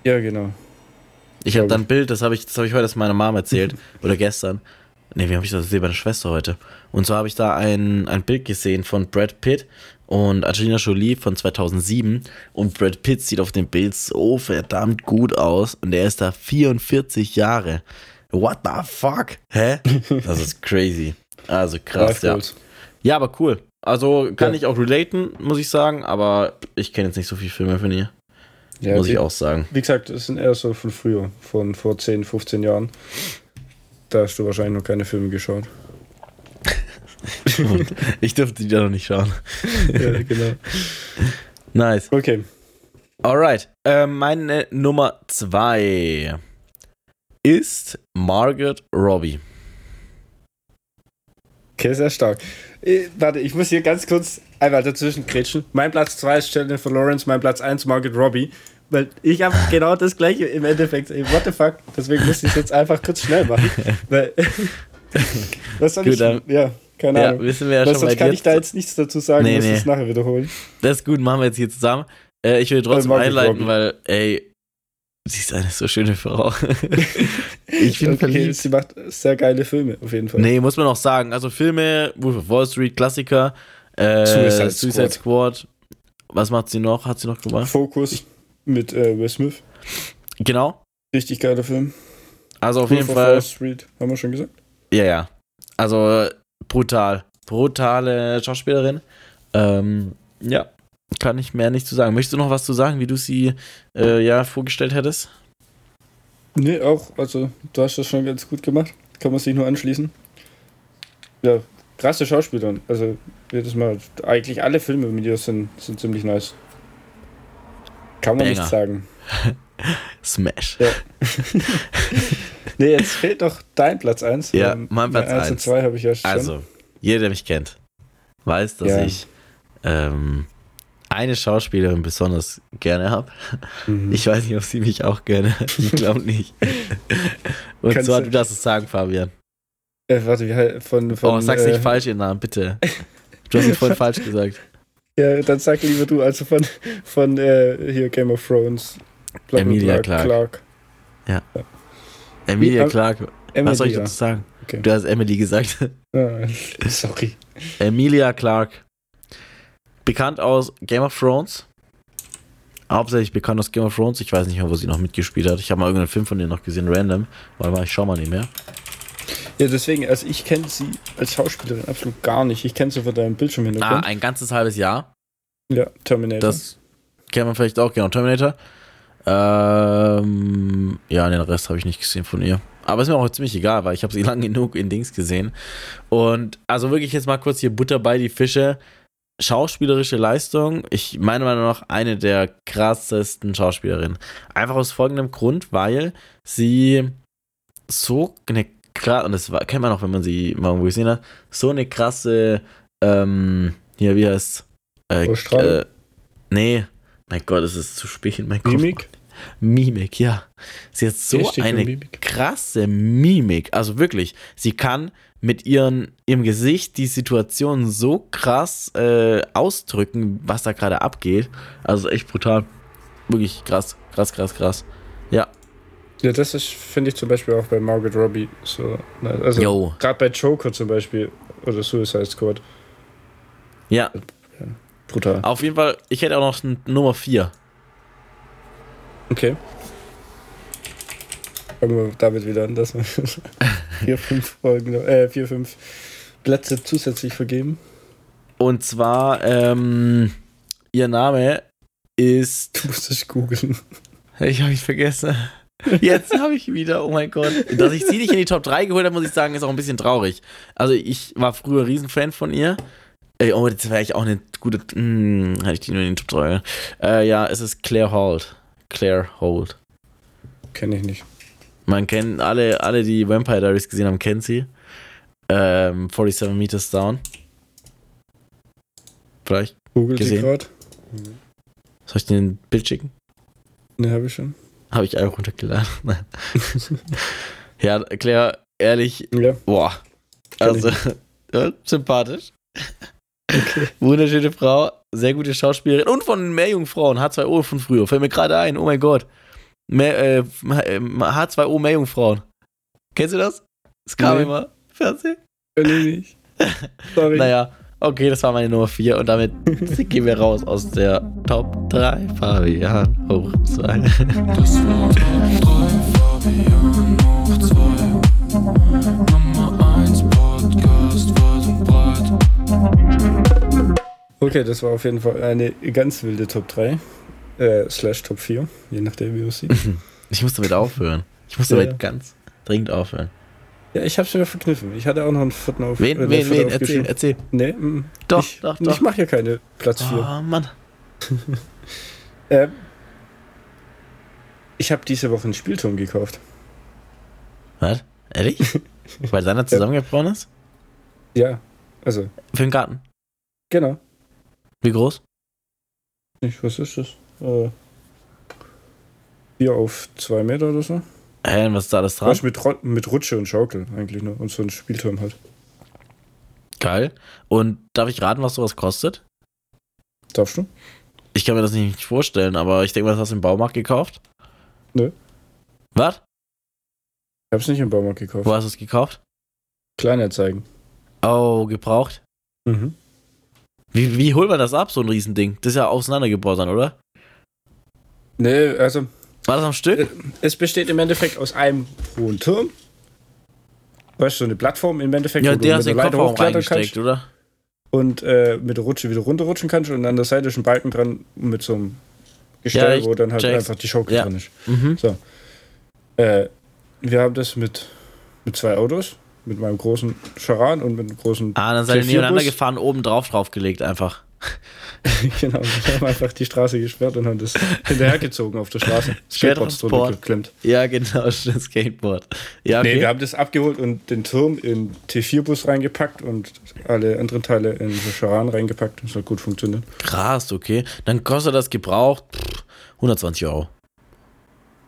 ja genau. Ich habe Glaub da ein Bild, das habe ich, das hab ich heute meiner Mom erzählt. oder gestern. Ne, wie habe ich das gesehen? Meine Schwester heute. Und zwar habe ich da ein, ein Bild gesehen von Brad Pitt und Angelina Jolie von 2007. Und Brad Pitt sieht auf dem Bild so verdammt gut aus. Und er ist da 44 Jahre. What the fuck? Hä? Das ist crazy. Also krass, ja. Ja, aber cool. Also kann Ja. ich auch relaten, muss ich sagen. Aber ich kenne jetzt nicht so viele Filme von ihr. Ja, muss die- ich auch sagen. Wie gesagt, das sind eher so von früher, von vor 10, 15 Jahren. Da hast du wahrscheinlich noch keine Filme geschaut. Ich dürfte die da noch nicht schauen. ja, genau. Nice. Okay. Alright. Äh, meine Nummer zwei ist Margaret Robbie. Okay, sehr stark. Äh, warte, ich muss hier ganz kurz einmal dazwischen kretschen. Mein Platz 2 ist Jennifer Lawrence, mein Platz 1 Margaret Robbie. Weil ich habe genau das gleiche im Endeffekt. Ey, What the fuck? Deswegen muss ich es jetzt einfach kurz schnell machen. Weil, was soll Gut, ich? dann- Ja, keine Ja, Ahnung. wissen wir ja Weil schon sonst kann ich da jetzt nichts dazu sagen, Nee, muss nee. es nachher wiederholen. Das ist gut, machen wir jetzt hier zusammen. Äh, ich will trotzdem Margaret einleiten, weil, ey, sie ist eine so schöne Frau. ich bin okay, verliebt. sie macht sehr geile Filme, auf jeden Fall. Nee, muss man auch sagen. Also Filme, Wolf of Wall Street, Klassiker, äh, Suicide Suicide, Squad. Was macht sie noch? Hat sie noch gemacht? Fokus mit äh, Will Smith. Genau. Richtig geiler Film. Also auf Wolf jeden Fall. Wall Street, haben wir schon gesagt. Ja, ja. Also brutal. Brutale Schauspielerin. Ähm, ja, kann ich mehr nicht zu sagen. Möchtest du noch was zu sagen, wie du sie äh, ja vorgestellt hättest? Nee, auch, also du hast das schon ganz gut gemacht. Kann man sich nur anschließen. Ja, krasse Schauspielerin. Also jedes Mal, eigentlich alle Filme mit ihr sind, sind ziemlich nice. Kann man Banger. nicht sagen. Smash. Ja. Nee, jetzt fehlt doch dein Platz 1. Ja, mein Platz 1 und eins. 2 habe ich ja schon. Also, jeder, der mich kennt, weiß, dass Ja. ich ähm, eine Schauspielerin besonders gerne habe. Mhm. Ich weiß nicht, ob sie mich auch gerne hat. Ich glaube nicht. Und Kannst zwar, du- darfst es sagen, Fabian. Äh, warte, wie halt von. von oh, sag's äh, nicht falsch, ihren Namen, bitte. Du hast ihn vorhin falsch gesagt. Ja, dann sag lieber du, also von, von äh, hier Game of Thrones. Bla, Emilia bla, Clarke. Emilia Wie- Clark. Emilia. Was soll ich dazu sagen? Okay. Du hast Emily gesagt. Ah, sorry. Emilia Clark. Bekannt aus Game of Thrones. Hauptsächlich bekannt aus Game of Thrones. Ich weiß nicht mehr, wo sie noch mitgespielt hat. Ich habe mal irgendeinen Film von ihr noch gesehen, random. Warte mal, ich schau mal nicht mehr. Ja, deswegen, also ich kenne sie als Schauspielerin absolut gar nicht. Ich kenne sie von deinem Ah, Bildschirmhintergrund. ein ganzes halbes Jahr. ja, Terminator. Das kennt man vielleicht auch, genau. Terminator. Ähm, ja, den Rest habe ich nicht gesehen von ihr. Aber ist mir auch ziemlich egal, weil ich habe sie lang genug in Dings gesehen. Und also wirklich jetzt mal kurz hier Butter bei die Fische. Schauspielerische Leistung, ich meiner Meinung nach eine der krassesten Schauspielerinnen. Einfach aus folgendem Grund, weil sie so eine krass, und das kennt man auch, wenn man sie mal irgendwo gesehen hat, so eine krasse, ähm, hier, wie heißt äh, äh, Nee, mein Gott, es ist zu spät in mein Kopf. Mimik? Mimik, ja. Sie hat so und eine Mimik. krasse Mimik. Also wirklich, sie kann mit ihren, ihrem Gesicht die Situation so krass äh, ausdrücken, was da gerade abgeht. Also echt brutal. Wirklich krass, krass, krass, krass. Ja, Ja, das ist, finde ich zum Beispiel auch bei Margaret Robbie so. ne, Also gerade bei Joker zum Beispiel oder Suicide Squad. Ja, Brutal. auf jeden Fall, ich hätte auch noch eine Nummer 4. Okay. Fangen wir damit wieder an, dass wir vier, fünf Folgen, äh, vier, fünf Plätze zusätzlich vergeben. Und zwar, ähm, ihr Name ist. Du musst es googeln. Ich habe ihn vergessen. Jetzt habe ich wieder, oh mein Gott. Dass ich sie nicht in die Top 3 geholt habe, muss ich sagen, ist auch ein bisschen traurig. Also ich war früher Riesenfan von ihr. Ey, oh, jetzt wäre ich auch eine gute. Hm, hätte ich die nur in die Top 3. Äh, ja, es ist Claire Holt. Claire Holt. Kenne ich nicht. Man kennt alle, alle, die Vampire Diaries gesehen haben, kennen sie. Ähm, 47 Meters Down. Vielleicht. Googelt sie Gesehen. gerade? Soll ich dir ein Bild schicken? Ne, habe ich schon. Habe ich auch runtergeladen. Nein. ja, Claire, ehrlich, Ja. Boah. Kenn Also, sympathisch. Wunderschöne Frau, sehr gute Schauspielerin und von Meerjungfrauen, H2O von früher. Fällt mir gerade ein, oh mein Gott. Mehr, äh, H2O Meerjungfrauen. Kennst du das? Das kam Nee. immer. Fernsehen? Ich nicht. Sorry. Naja, okay, das war meine Nummer 4 und damit gehen wir raus aus der Top 3. Fabian hoch 2. Das war Top 3, Fabian Okay, das war auf jeden Fall eine ganz wilde Top 3. Äh, slash Top 4, je nachdem, wie es sieht. Ich muss damit aufhören. Ich muss Ja, damit ja. ganz dringend aufhören. ja, ich hab's wieder verkniffen. Ich hatte auch noch einen vierten auf. Wen, äh, wen, wen? Erzähl, erzähl. Nee, mm, Doch, ich, doch, doch. Ich mache hier keine Platz 4. Oh, Mann. Ähm, ich habe diese Woche einen Spielturm gekauft. Was? Ehrlich? Weil deiner zusammengebrochen ist? Ja, also, Für den Garten. genau. Wie groß? Ich, was ist das? Äh, 4 auf 2 Meter oder so. Hä, und was ist da alles dran? Mit, mit Rutsche und Schaukel eigentlich nur. Und so ein Spielturm halt. Geil. Und darf ich raten, was sowas kostet? Darfst du? Ich kann mir das nicht vorstellen, aber ich denke mal, das hast du im Baumarkt gekauft. Nö. Was? Ich hab's nicht im Baumarkt gekauft. Wo hast du es gekauft? Kleinanzeigen. Oh, gebraucht. Mhm. Wie, wie holt man das ab, so ein Riesending? Das ist ja auseinandergebaut dann, oder? Nee, also, War das am Stück? Äh, es besteht im Endeffekt aus einem hohen Turm. Weißt du, so eine Plattform im Endeffekt, ja, wo du der mit hast in der den Leiter Kofferraum reingesteckt, kannst oder? und äh, mit der Rutsche wieder runterrutschen kannst und an der Seite ist ein Balken dran mit so einem Gestell, Ja, wo dann halt check's. einfach die Schaukel Ja. drin ist. Mhm. Äh, wir haben das mit, mit zwei Autos, mit meinem großen Charan und mit einem großen Ah, dann seid ihr T4 nebeneinander gefahren, oben drauf draufgelegt einfach. genau, wir haben einfach die Straße gesperrt und haben das hinterhergezogen auf der Straße. Skateboards drunter geklemmt. Ja, genau, das Skateboard. Ja, okay. Nee, wir haben das abgeholt und den Turm in T4-Bus reingepackt und alle anderen Teile in so Charan reingepackt. Das hat gut funktioniert. Krass, okay. Dann kostet das gebraucht pff, 120 Euro.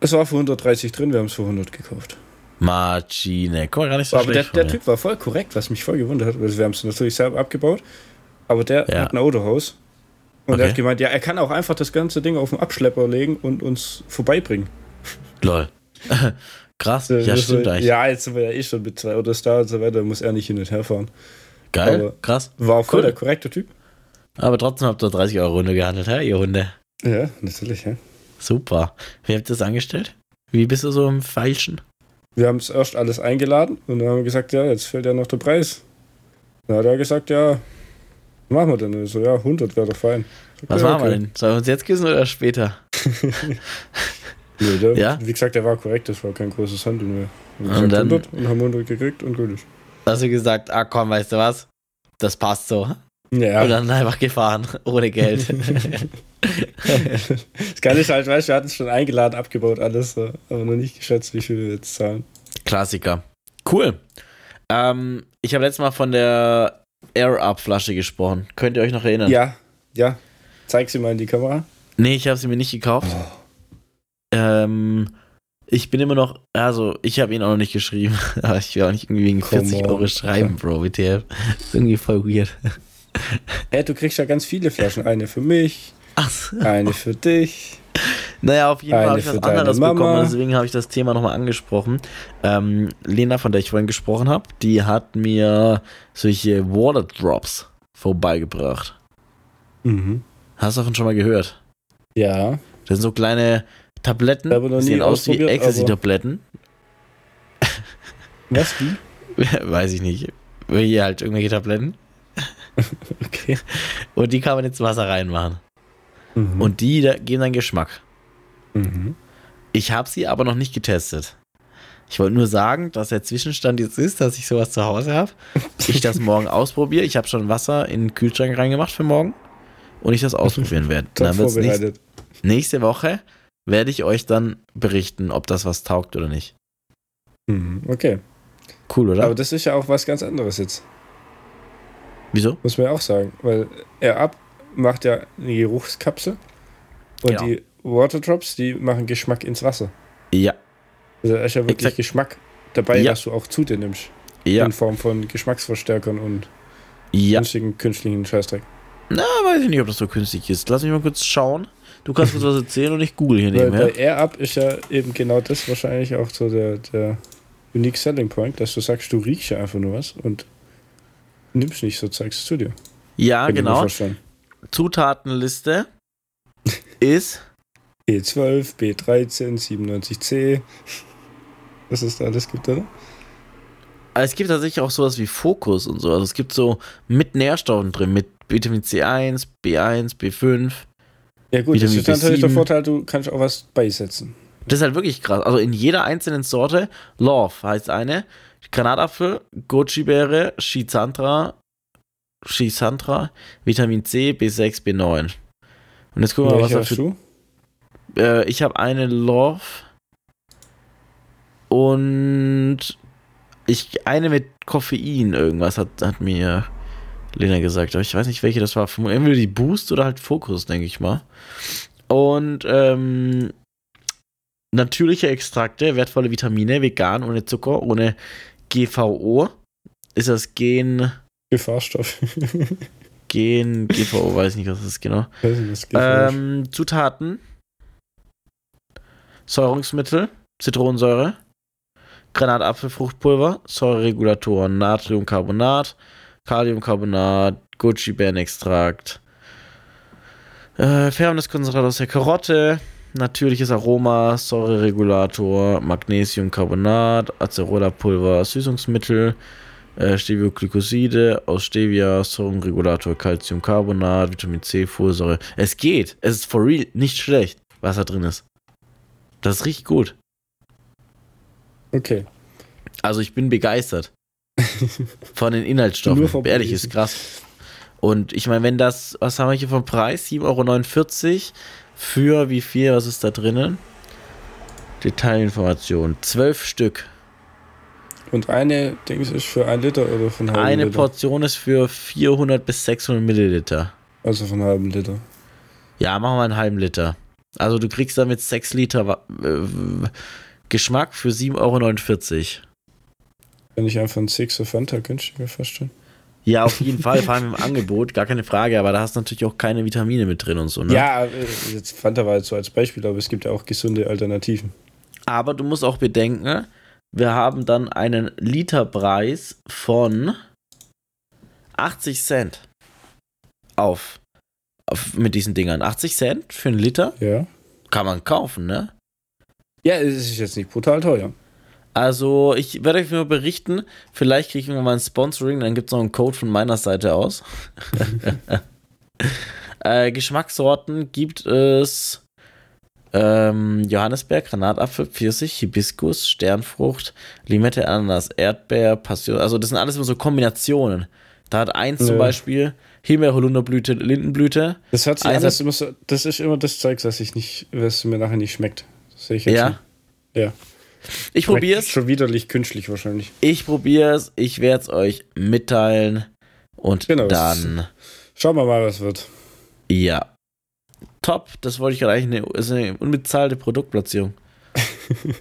Es war für 130 drin, wir haben es für 100 gekauft. Marcine. Guck mal, gar nicht so aber der, schlecht. der dir. Typ war voll korrekt, was mich voll gewundert hat. Wir haben es natürlich selber abgebaut. Aber der Ja. hat ein Autohaus. Und Okay. er hat gemeint, ja, er kann auch einfach das ganze Ding auf den Abschlepper legen und uns vorbeibringen. Lol. Krass. Ja, Das- stimmt eigentlich. Ja, jetzt sind wir ja eh schon mit zwei Autos da und so weiter, muss er nicht hin und her fahren. Geil. aber- Krass. War voll Cool. der korrekte Typ. Aber trotzdem habt ihr 30 Euro Runde gehandelt, hä, ihr Hunde? Ja, natürlich, ja. Super. Wie habt ihr das angestellt? Wie bist du so im Feilschen? Wir haben es erst alles eingeladen und dann haben wir gesagt, ja, jetzt fehlt ja noch der Preis. Dann hat er gesagt, ja, machen wir denn? So, ja, 100 wäre doch fein. Ich sag, Was machen wir okay. denn? Sollen wir uns jetzt küssen oder später? Nee, der, Ja? Wie gesagt, der war korrekt, das war kein großes Handel mehr. Wir Und gesagt dann- 100 und haben 100 gekriegt und gut ist. Hast du gesagt, ah komm, weißt du was? Das passt so. Ja, Und dann einfach gefahren, ohne Geld. das Geile ist halt, weißt du, wir hatten es schon eingeladen, abgebaut, alles, so, aber noch nicht geschätzt, wie viel wir jetzt zahlen. Klassiker. Cool. Ähm, ich habe letztes Mal von der Air-Up-Flasche gesprochen. Könnt ihr euch noch erinnern? Ja, ja. Zeig sie mal in die Kamera. Nee, ich habe sie mir nicht gekauft. Ähm, ich bin immer noch, also ich habe ihn auch noch nicht geschrieben, aber ich will auch nicht irgendwie wegen Come 40 on. Euro schreiben, Bro, WTF. ist irgendwie voll weird. Hey, du kriegst ja ganz viele Flaschen. Eine für mich, Ach, so. eine für dich. naja, auf jeden Fall habe ich was anderes Mama. bekommen, deswegen habe ich das Thema nochmal angesprochen. Ähm, Lena, von der ich vorhin gesprochen habe, die hat mir solche Water Drops vorbeigebracht. Mhm. Hast du davon schon mal gehört? Ja. Das sind so kleine Tabletten, die sehen aus wie Ecstasy-Tabletten. Was, wie? Weiß ich nicht. Hier halt irgendwelche Tabletten. Okay. Und die kann man ins Wasser reinmachen. Mhm. Und die da, geben dann Geschmack. Mhm. Ich habe sie aber noch nicht getestet. Ich wollte nur sagen, dass der Zwischenstand jetzt ist, dass ich sowas zu Hause habe. Ich das morgen ausprobiere. Ich habe schon Wasser in den Kühlschrank reingemacht für morgen. Und ich das ausprobieren werde. Dann wird's nächste, vorbereitet. nächste Woche werde ich euch dann berichten, ob das was taugt oder nicht. Mhm. Okay. Cool, oder? Aber das ist ja auch was ganz anderes jetzt. Wieso? Muss man ja auch sagen. Weil er ab macht ja eine Geruchskapsel. Und Genau. die Waterdrops, die machen Geschmack ins Wasser. Ja. Also da ist ja wirklich Exakt. Geschmack dabei, Ja. was du auch zu dir nimmst. Ja. In Form von Geschmacksverstärkern und Ja. günstigen künstlichen Scheißdreck. Na, weiß ich nicht, ob das so künstlich ist. Lass mich mal kurz schauen. Du kannst kurz was erzählen und ich google hier nebenher. bei Air Up ist ja eben genau das wahrscheinlich auch so der, der Unique Selling Point, dass du sagst, du riechst ja einfach nur was und nimmst nicht so Zeugs zu dir. Ja, Kann genau. Zutatenliste ist E12, B13, 97C. Was es da alles gibt, oder? Also es gibt tatsächlich auch sowas wie Fokus und so. Also es gibt so mit Nährstoffen drin, mit Vitamin C1, B1, B5. Ja gut, Vitamin das ist natürlich der B7. Vorteil, du kannst auch was beisetzen. Das ist halt wirklich krass. Also in jeder einzelnen Sorte, Love heißt eine, Granatapfel, Goji-Beere, Shizandra, Shizandra, Vitamin C, B6, B9. Und jetzt gucken wir mal, was hast für du? Äh, ich habe eine Love und ich eine mit Koffein irgendwas hat, hat mir Lena gesagt, aber ich weiß nicht welche das war. Entweder die Boost oder halt Fokus, denke ich mal. Und ähm, natürliche Extrakte, wertvolle Vitamine, vegan, ohne Zucker, ohne GVO. Ist das Gen, Gefahrstoff. Gen, GVO, weiß nicht, was das ist genau. Nicht, Gefahr Ähm, Zutaten: Säurungsmittel, Zitronensäure, Granatapfelfruchtpulver, Säureregulatoren, Natriumcarbonat, Kaliumcarbonat, Goji-Beerenextrakt, äh, Färbniskonzentrat aus der Karotte, natürliches Aroma, Säureregulator, Magnesiumcarbonat, Acerola-Pulver, Süßungsmittel, äh, Stevioglycoside aus Stevia, Säurenregulator, Calciumcarbonat, Vitamin C, Folsäure. Es geht. Es ist for real nicht schlecht, was da drin ist. Das ist richtig gut. Okay. Also ich bin begeistert von den Nur Inhaltsstoffen. vom Ehrlich, ist krass. Und ich meine, wenn das, was haben wir hier vom Preis? 7,49 Euro für wie viel? Was ist da drinnen? Detailinformation. Zwölf Stück. Und eine Dings ist für ein Liter oder von halben Eine Liter? Portion ist für 400 bis 600 Milliliter. Also von halben Liter. Ja, machen wir einen halben Liter. Also du kriegst damit 6 Liter äh, Geschmack für 7,49 Euro. Wenn ich einfach einen Sixer Fanta günstiger schon. Ja, auf jeden Fall, vor allem im Angebot, gar keine Frage, aber da hast du natürlich auch keine Vitamine mit drin und so, ne? Ja, äh, jetzt Fanta war jetzt so als Beispiel, aber es gibt ja auch gesunde Alternativen. Aber du musst auch bedenken, wir haben dann einen Literpreis von 80 Cent auf, auf mit diesen Dingern. 80 Cent für einen Liter Ja. kann man kaufen, ne? Ja, es ist jetzt nicht brutal teuer. Also, ich werde euch nur berichten. Vielleicht kriegen wir mal ein Sponsoring, dann gibt es noch einen Code von meiner Seite aus. äh, Geschmackssorten gibt es ähm, Johannisbeer, Granatapfel, Pfirsich, Hibiskus, Sternfrucht, Limette, Ananas, Erdbeer, Passion. Also, das sind alles immer so Kombinationen. Da hat eins zum Ja. Beispiel Himbeer, Holunderblüte, Lindenblüte. Das hört sich Also- alles immer so. Das ist immer das Zeug, was ich nicht, was mir nachher nicht schmeckt. Das sehe ich jetzt Ja. nicht. Ja. Ich probiere es. Schon widerlich künstlich wahrscheinlich. Ich probiere es. Ich werde es euch mitteilen. Und Genau. dann. Schauen wir mal, was wird. Ja. Top, das wollte ich gerade eigentlich. Eine, ist eine unbezahlte Produktplatzierung.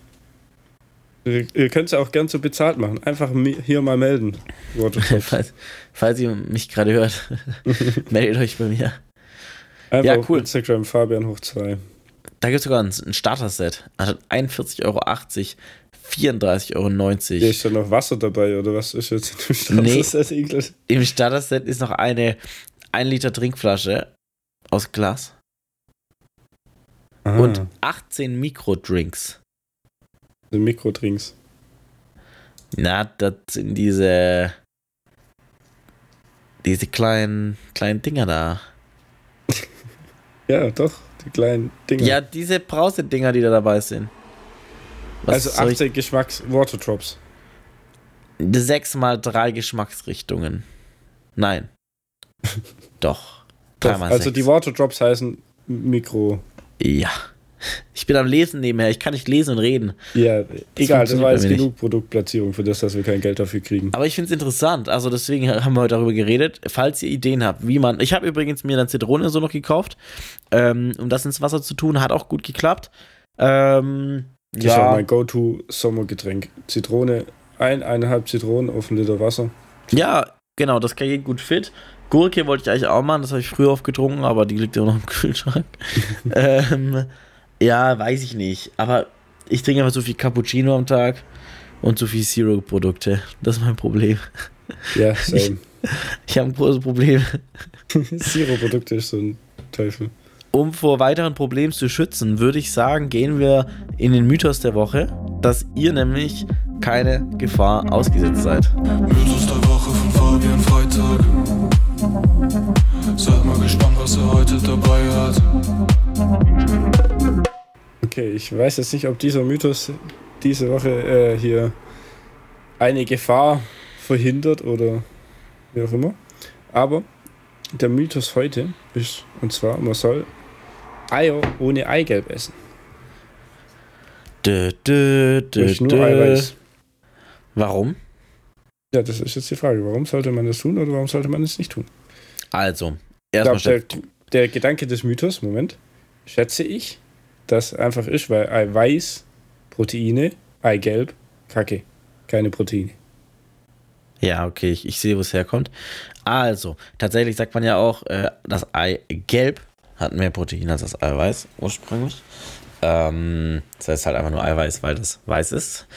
Ihr, könnt es auch gern so bezahlt machen. Einfach hier mal melden. Falls, falls ihr mich gerade hört, meldet euch bei mir. Einfach Ja, cool. Instagram Fabian hoch 2. Da gibt es sogar ein, ein Starter-Set. Anstatt 41,80 Euro, 34,90 Euro. Hier ist ja noch Wasser dabei, oder was ist jetzt Nee. Starter-Set Englisch? Im Starter-Set ist noch eine 1 Liter Trinkflasche aus Glas Aha, und 18 Mikrodrinks. so Mikrodrinks. Na, das sind diese. Diese kleinen, kleinen Dinger da. Ja, doch, die kleinen Dinger. Ja, diese Brausedinger, die da dabei sind. Was also soll ich- 18 Geschmacks Waterdrops. Sechs mal drei Geschmacksrichtungen. Nein. Doch. Doch, Dreimal also sechs. die Waterdrops heißen Mikro. Ja. Ich bin am Lesen nebenher. Ich kann nicht lesen und reden. Ja, egal, das war jetzt mir nicht. genug Produktplatzierung für das, dass wir kein Geld dafür kriegen. Aber ich finde es interessant. Also deswegen haben wir heute darüber geredet. Falls ihr Ideen habt, wie man. Ich habe übrigens mir dann Zitrone so noch gekauft, ähm, um das ins Wasser zu tun. Hat auch gut geklappt. Ähm, Das ist auch ja, mein Go-To-Sommergetränk. Zitrone, ein, eineinhalb Zitronen auf einen Liter Wasser. ja, genau. Das geht gut fit. Gurke wollte ich eigentlich auch machen. Das habe ich früher aufgetrunken, aber die liegt immer noch im Kühlschrank. ähm, ja, weiß ich nicht. Aber ich trinke einfach so viel Cappuccino am Tag und so viel Zero-Produkte. Das ist mein Problem. Ja, same. Ich habe ein großes Problem. Zero-Produkte ist so ein Teufel. Um vor weiteren Problemen zu schützen, würde ich sagen, gehen wir in den Mythos der Woche, dass ihr nämlich keine Gefahr ausgesetzt seid. Mythos der Woche von Fabian Freitag. Seid mal gespannt, was er heute dabei hat. Okay, ich weiß jetzt nicht, ob dieser Mythos diese Woche äh, hier eine Gefahr verhindert oder wie auch immer. Aber der Mythos heute ist, und zwar, man soll Eier ohne Eigelb essen. Dö, dö, dö, Durch nur dö. Eiweiß. Warum? Ja, das ist jetzt die Frage. Warum sollte man das tun oder warum sollte man es nicht tun? Also, erstmal der, der Gedanke des Mythos, Moment, schätze ich, das einfach ist, weil Eiweiß, Proteine, Eigelb, Kacke. Keine Proteine. Ja, okay, ich, ich sehe, wo es herkommt. Also, tatsächlich sagt man ja auch, äh, das Eigelb hat mehr Protein als das Eiweiß ursprünglich. Ähm, das heißt halt einfach nur Eiweiß, weil das weiß ist.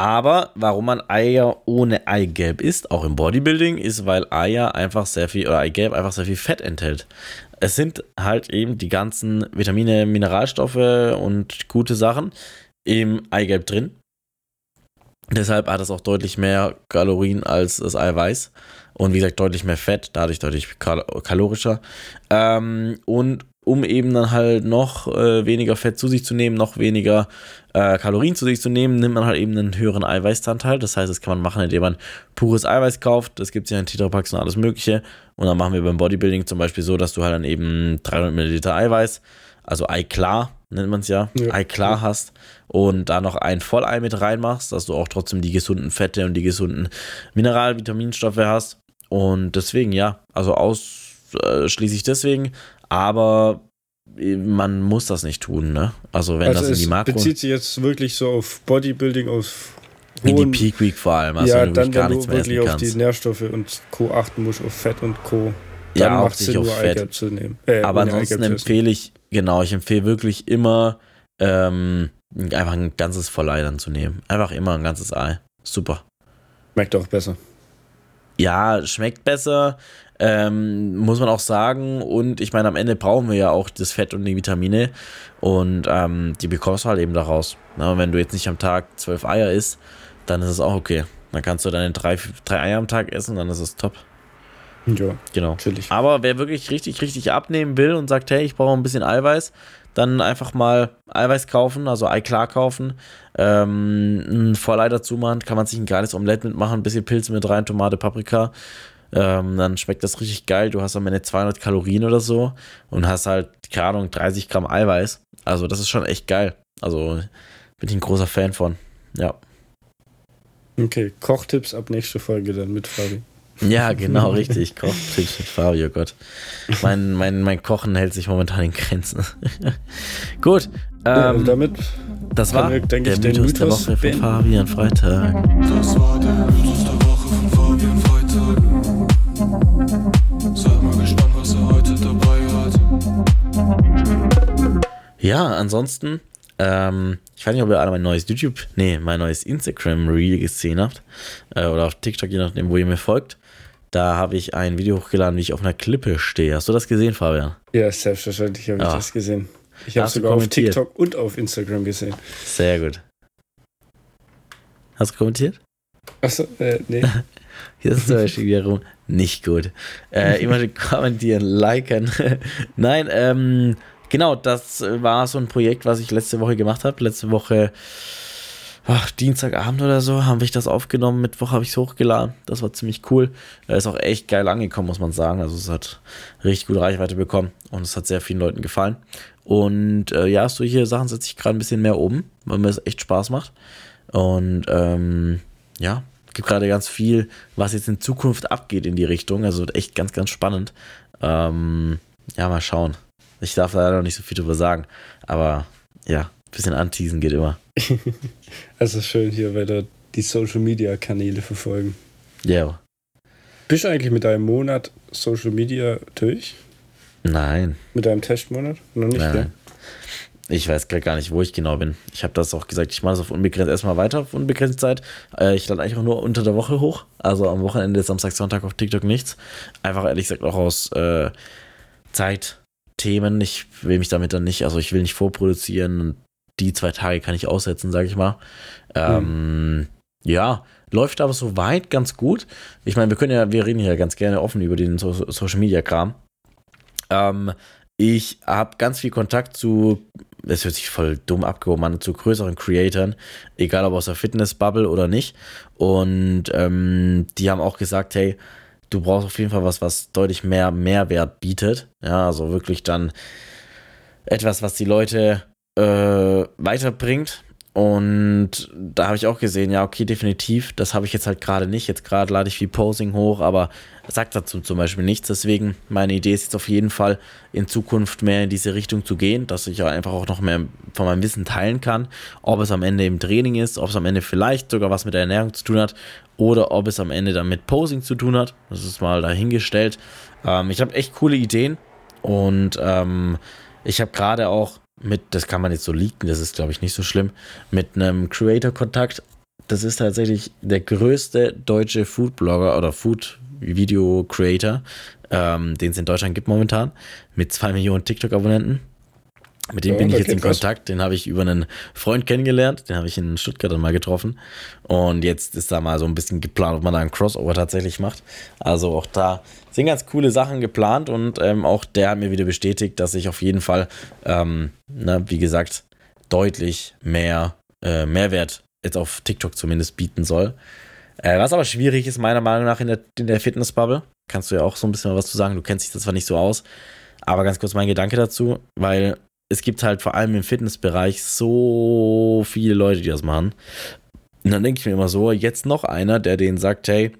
Aber warum man Eier ohne Eigelb isst, auch im Bodybuilding, ist, weil Eier einfach sehr viel, oder Eigelb einfach sehr viel Fett enthält. Es sind halt eben die ganzen Vitamine, Mineralstoffe und gute Sachen im Eigelb drin. Deshalb hat es auch deutlich mehr Kalorien als das Eiweiß. Und wie gesagt, deutlich mehr Fett, dadurch deutlich kal kalorischer. Ähm, und um eben dann halt noch äh, weniger Fett zu sich zu nehmen, noch weniger äh, Kalorien zu sich zu nehmen, nimmt man halt eben einen höheren Eiweißanteil. Das heißt, das kann man machen, indem man pures Eiweiß kauft. Das gibt es ja in Tetrapacks und alles Mögliche. Und dann machen wir beim Bodybuilding zum Beispiel so, dass du halt dann eben 300 Milliliter Eiweiß, also Eiklar nennt man es ja, Ja. Eiklar hast und da noch ein Vollei mit reinmachst, dass du auch trotzdem die gesunden Fette und die gesunden Mineral-, Vitaminstoffe hast. Und deswegen, ja, also ausschließlich deswegen, aber man muss das nicht tun, ne? Also wenn also das in die Makro, bezieht sich jetzt wirklich so auf Bodybuilding, auf in die Peak Week vor allem, also ja, wenn du dann gar wenn nichts du mehr wirklich auf die. Nährstoffe und Co. achten musst, auf Fett und Co. Dann Ja, hauptsächlich Sinn, auf Fett. Zu nehmen. Äh, Aber ansonsten empfehle ich, genau, ich empfehle wirklich immer, ähm, einfach ein ganzes Vollei dann zu nehmen. Einfach immer ein ganzes Ei. Super. Schmeckt auch besser. Ja, schmeckt besser, ähm, muss man auch sagen. Und ich meine, am Ende brauchen wir ja auch das Fett und die Vitamine. Und ähm, die bekommst du halt eben daraus. Na, wenn du jetzt nicht am Tag zwölf Eier isst, dann ist es auch okay. Dann kannst du deine drei, drei Eier am Tag essen, dann ist es top. Ja, Genau. natürlich. Aber wer wirklich richtig, richtig abnehmen will und sagt, hey, ich brauche ein bisschen Eiweiß, dann einfach mal Eiweiß kaufen, also Ei klar kaufen, ähm, ein Vollei dazu machen, kann man sich ein geiles Omelett mitmachen, ein bisschen Pilze mit rein, Tomate, Paprika. Ähm, dann schmeckt das richtig geil. Du hast am Ende 200 Kalorien oder so und hast halt, keine Ahnung, 30 Gramm Eiweiß. Also das ist schon echt geil. Also bin ich ein großer Fan von. Ja. Okay, Kochtipps ab nächste Folge dann mit Fabi. Ja, genau, richtig. Kochtipps mit Fabio, Gott. Mein, mein, mein Kochen hält sich momentan in Grenzen. Gut. Ja, Ähm, und damit das war wir, denke der ich, Mythos der Woche von. Fabian Freitag. Das war der Mythos Ja, ansonsten, ähm, ich weiß nicht, ob ihr alle mein neues YouTube, nee, mein neues Instagram-Reel gesehen habt. Äh, oder auf TikTok, je nachdem, wo ihr mir folgt. Da habe ich ein Video hochgeladen, wie ich auf einer Klippe stehe. Hast du das gesehen, Fabian? Ja, selbstverständlich habe ich Ja. das gesehen. Ich habe du sogar auf? TikTok und auf Instagram gesehen. Sehr gut. Hast du kommentiert? Achso, äh, nee. Hier ist zum Beispiel wiederum nicht gut. Äh, immer kommentieren, liken. Nein, ähm, genau, das war so ein Projekt, was ich letzte Woche gemacht habe. Letzte Woche, ach, Dienstagabend oder so, haben wir das aufgenommen. Mittwoch habe ich es hochgeladen. Das war ziemlich cool. Äh, ist auch echt geil angekommen, muss man sagen. Also es hat richtig gute Reichweite bekommen und es hat sehr vielen Leuten gefallen. Und äh, ja, solche Sachen setze ich gerade ein bisschen mehr oben, weil mir es echt Spaß macht. Und ähm, ja, gibt gerade ganz viel, was jetzt in Zukunft abgeht in die Richtung. Also echt ganz, ganz spannend. Ähm, ja, mal schauen. Ich darf leider noch nicht so viel drüber sagen, aber ja, ein bisschen anteasen geht immer. Also schön hier, weil da die Social Media Kanäle verfolgen. Ja, Bist du eigentlich mit deinem Monat Social Media durch? nein, Mit deinem Testmonat? Noch nicht, nein. gell? Ich weiß gerade gar nicht, wo ich genau bin. Ich habe das auch gesagt, ich mache das auf unbegrenzt erstmal weiter auf unbegrenzte Zeit. Äh, ich lade eigentlich auch nur unter der Woche hoch. Also am Wochenende, Samstag, Sonntag auf TikTok nichts. Einfach ehrlich gesagt auch aus äh, Zeitthemen. Ich will mich damit dann nicht, also ich will nicht vorproduzieren und die zwei Tage kann ich aussetzen, sage ich mal. Ähm, Ja, läuft aber soweit ganz gut. Ich meine, wir können ja, wir reden ja ganz gerne offen über den so Social Media Kram. Ähm, ich habe ganz viel Kontakt zu, es hört sich voll dumm abgehoben an, zu größeren Creatoren, egal ob aus der Fitness-Bubble oder nicht. Und ähm, die haben auch gesagt, hey, du brauchst auf jeden Fall was, was deutlich mehr Mehrwert bietet. Ja, also wirklich dann etwas, was die Leute äh, weiterbringt. Und da habe ich auch gesehen, ja, okay, definitiv, das habe ich jetzt halt gerade nicht. Jetzt gerade lade ich viel Posing hoch, aber sagt dazu zum Beispiel nichts. Deswegen, meine Idee ist jetzt auf jeden Fall, in Zukunft mehr in diese Richtung zu gehen, dass ich einfach auch noch mehr von meinem Wissen teilen kann. Ob es am Ende im Training ist, ob es am Ende vielleicht sogar was mit der Ernährung zu tun hat oder ob es am Ende dann mit Posing zu tun hat. Das ist mal dahingestellt. Ähm, ich habe echt coole Ideen und ähm, ich habe gerade auch mit, das kann man jetzt so leaken, das ist glaube ich nicht so schlimm, mit einem Creator-Kontakt. Das ist tatsächlich der größte deutsche Food-Blogger oder Food-Video-Creator, ähm, den es in Deutschland gibt momentan, mit zwei Millionen TikTok-Abonnenten. Mit dem Ja, bin ich jetzt in. Kontakt. Den habe ich über einen Freund kennengelernt. Den habe ich in Stuttgart dann mal getroffen. Und jetzt ist da mal so ein bisschen geplant, ob man da einen Crossover tatsächlich macht. Also auch da sind ganz coole Sachen geplant. Und ähm, auch der hat mir wieder bestätigt, dass ich auf jeden Fall, ähm, na, wie gesagt, deutlich mehr äh, Mehrwert jetzt auf TikTok zumindest bieten soll. Äh, was aber schwierig ist, meiner Meinung nach, in der, in der Fitnessbubble. Kannst du ja auch so ein bisschen was zu sagen. Du kennst dich das zwar nicht so aus. Aber ganz kurz mein Gedanke dazu, weil es gibt halt vor allem im Fitnessbereich so viele Leute, die das machen. Und dann denke ich mir immer so, jetzt noch einer, der denen sagt, hey,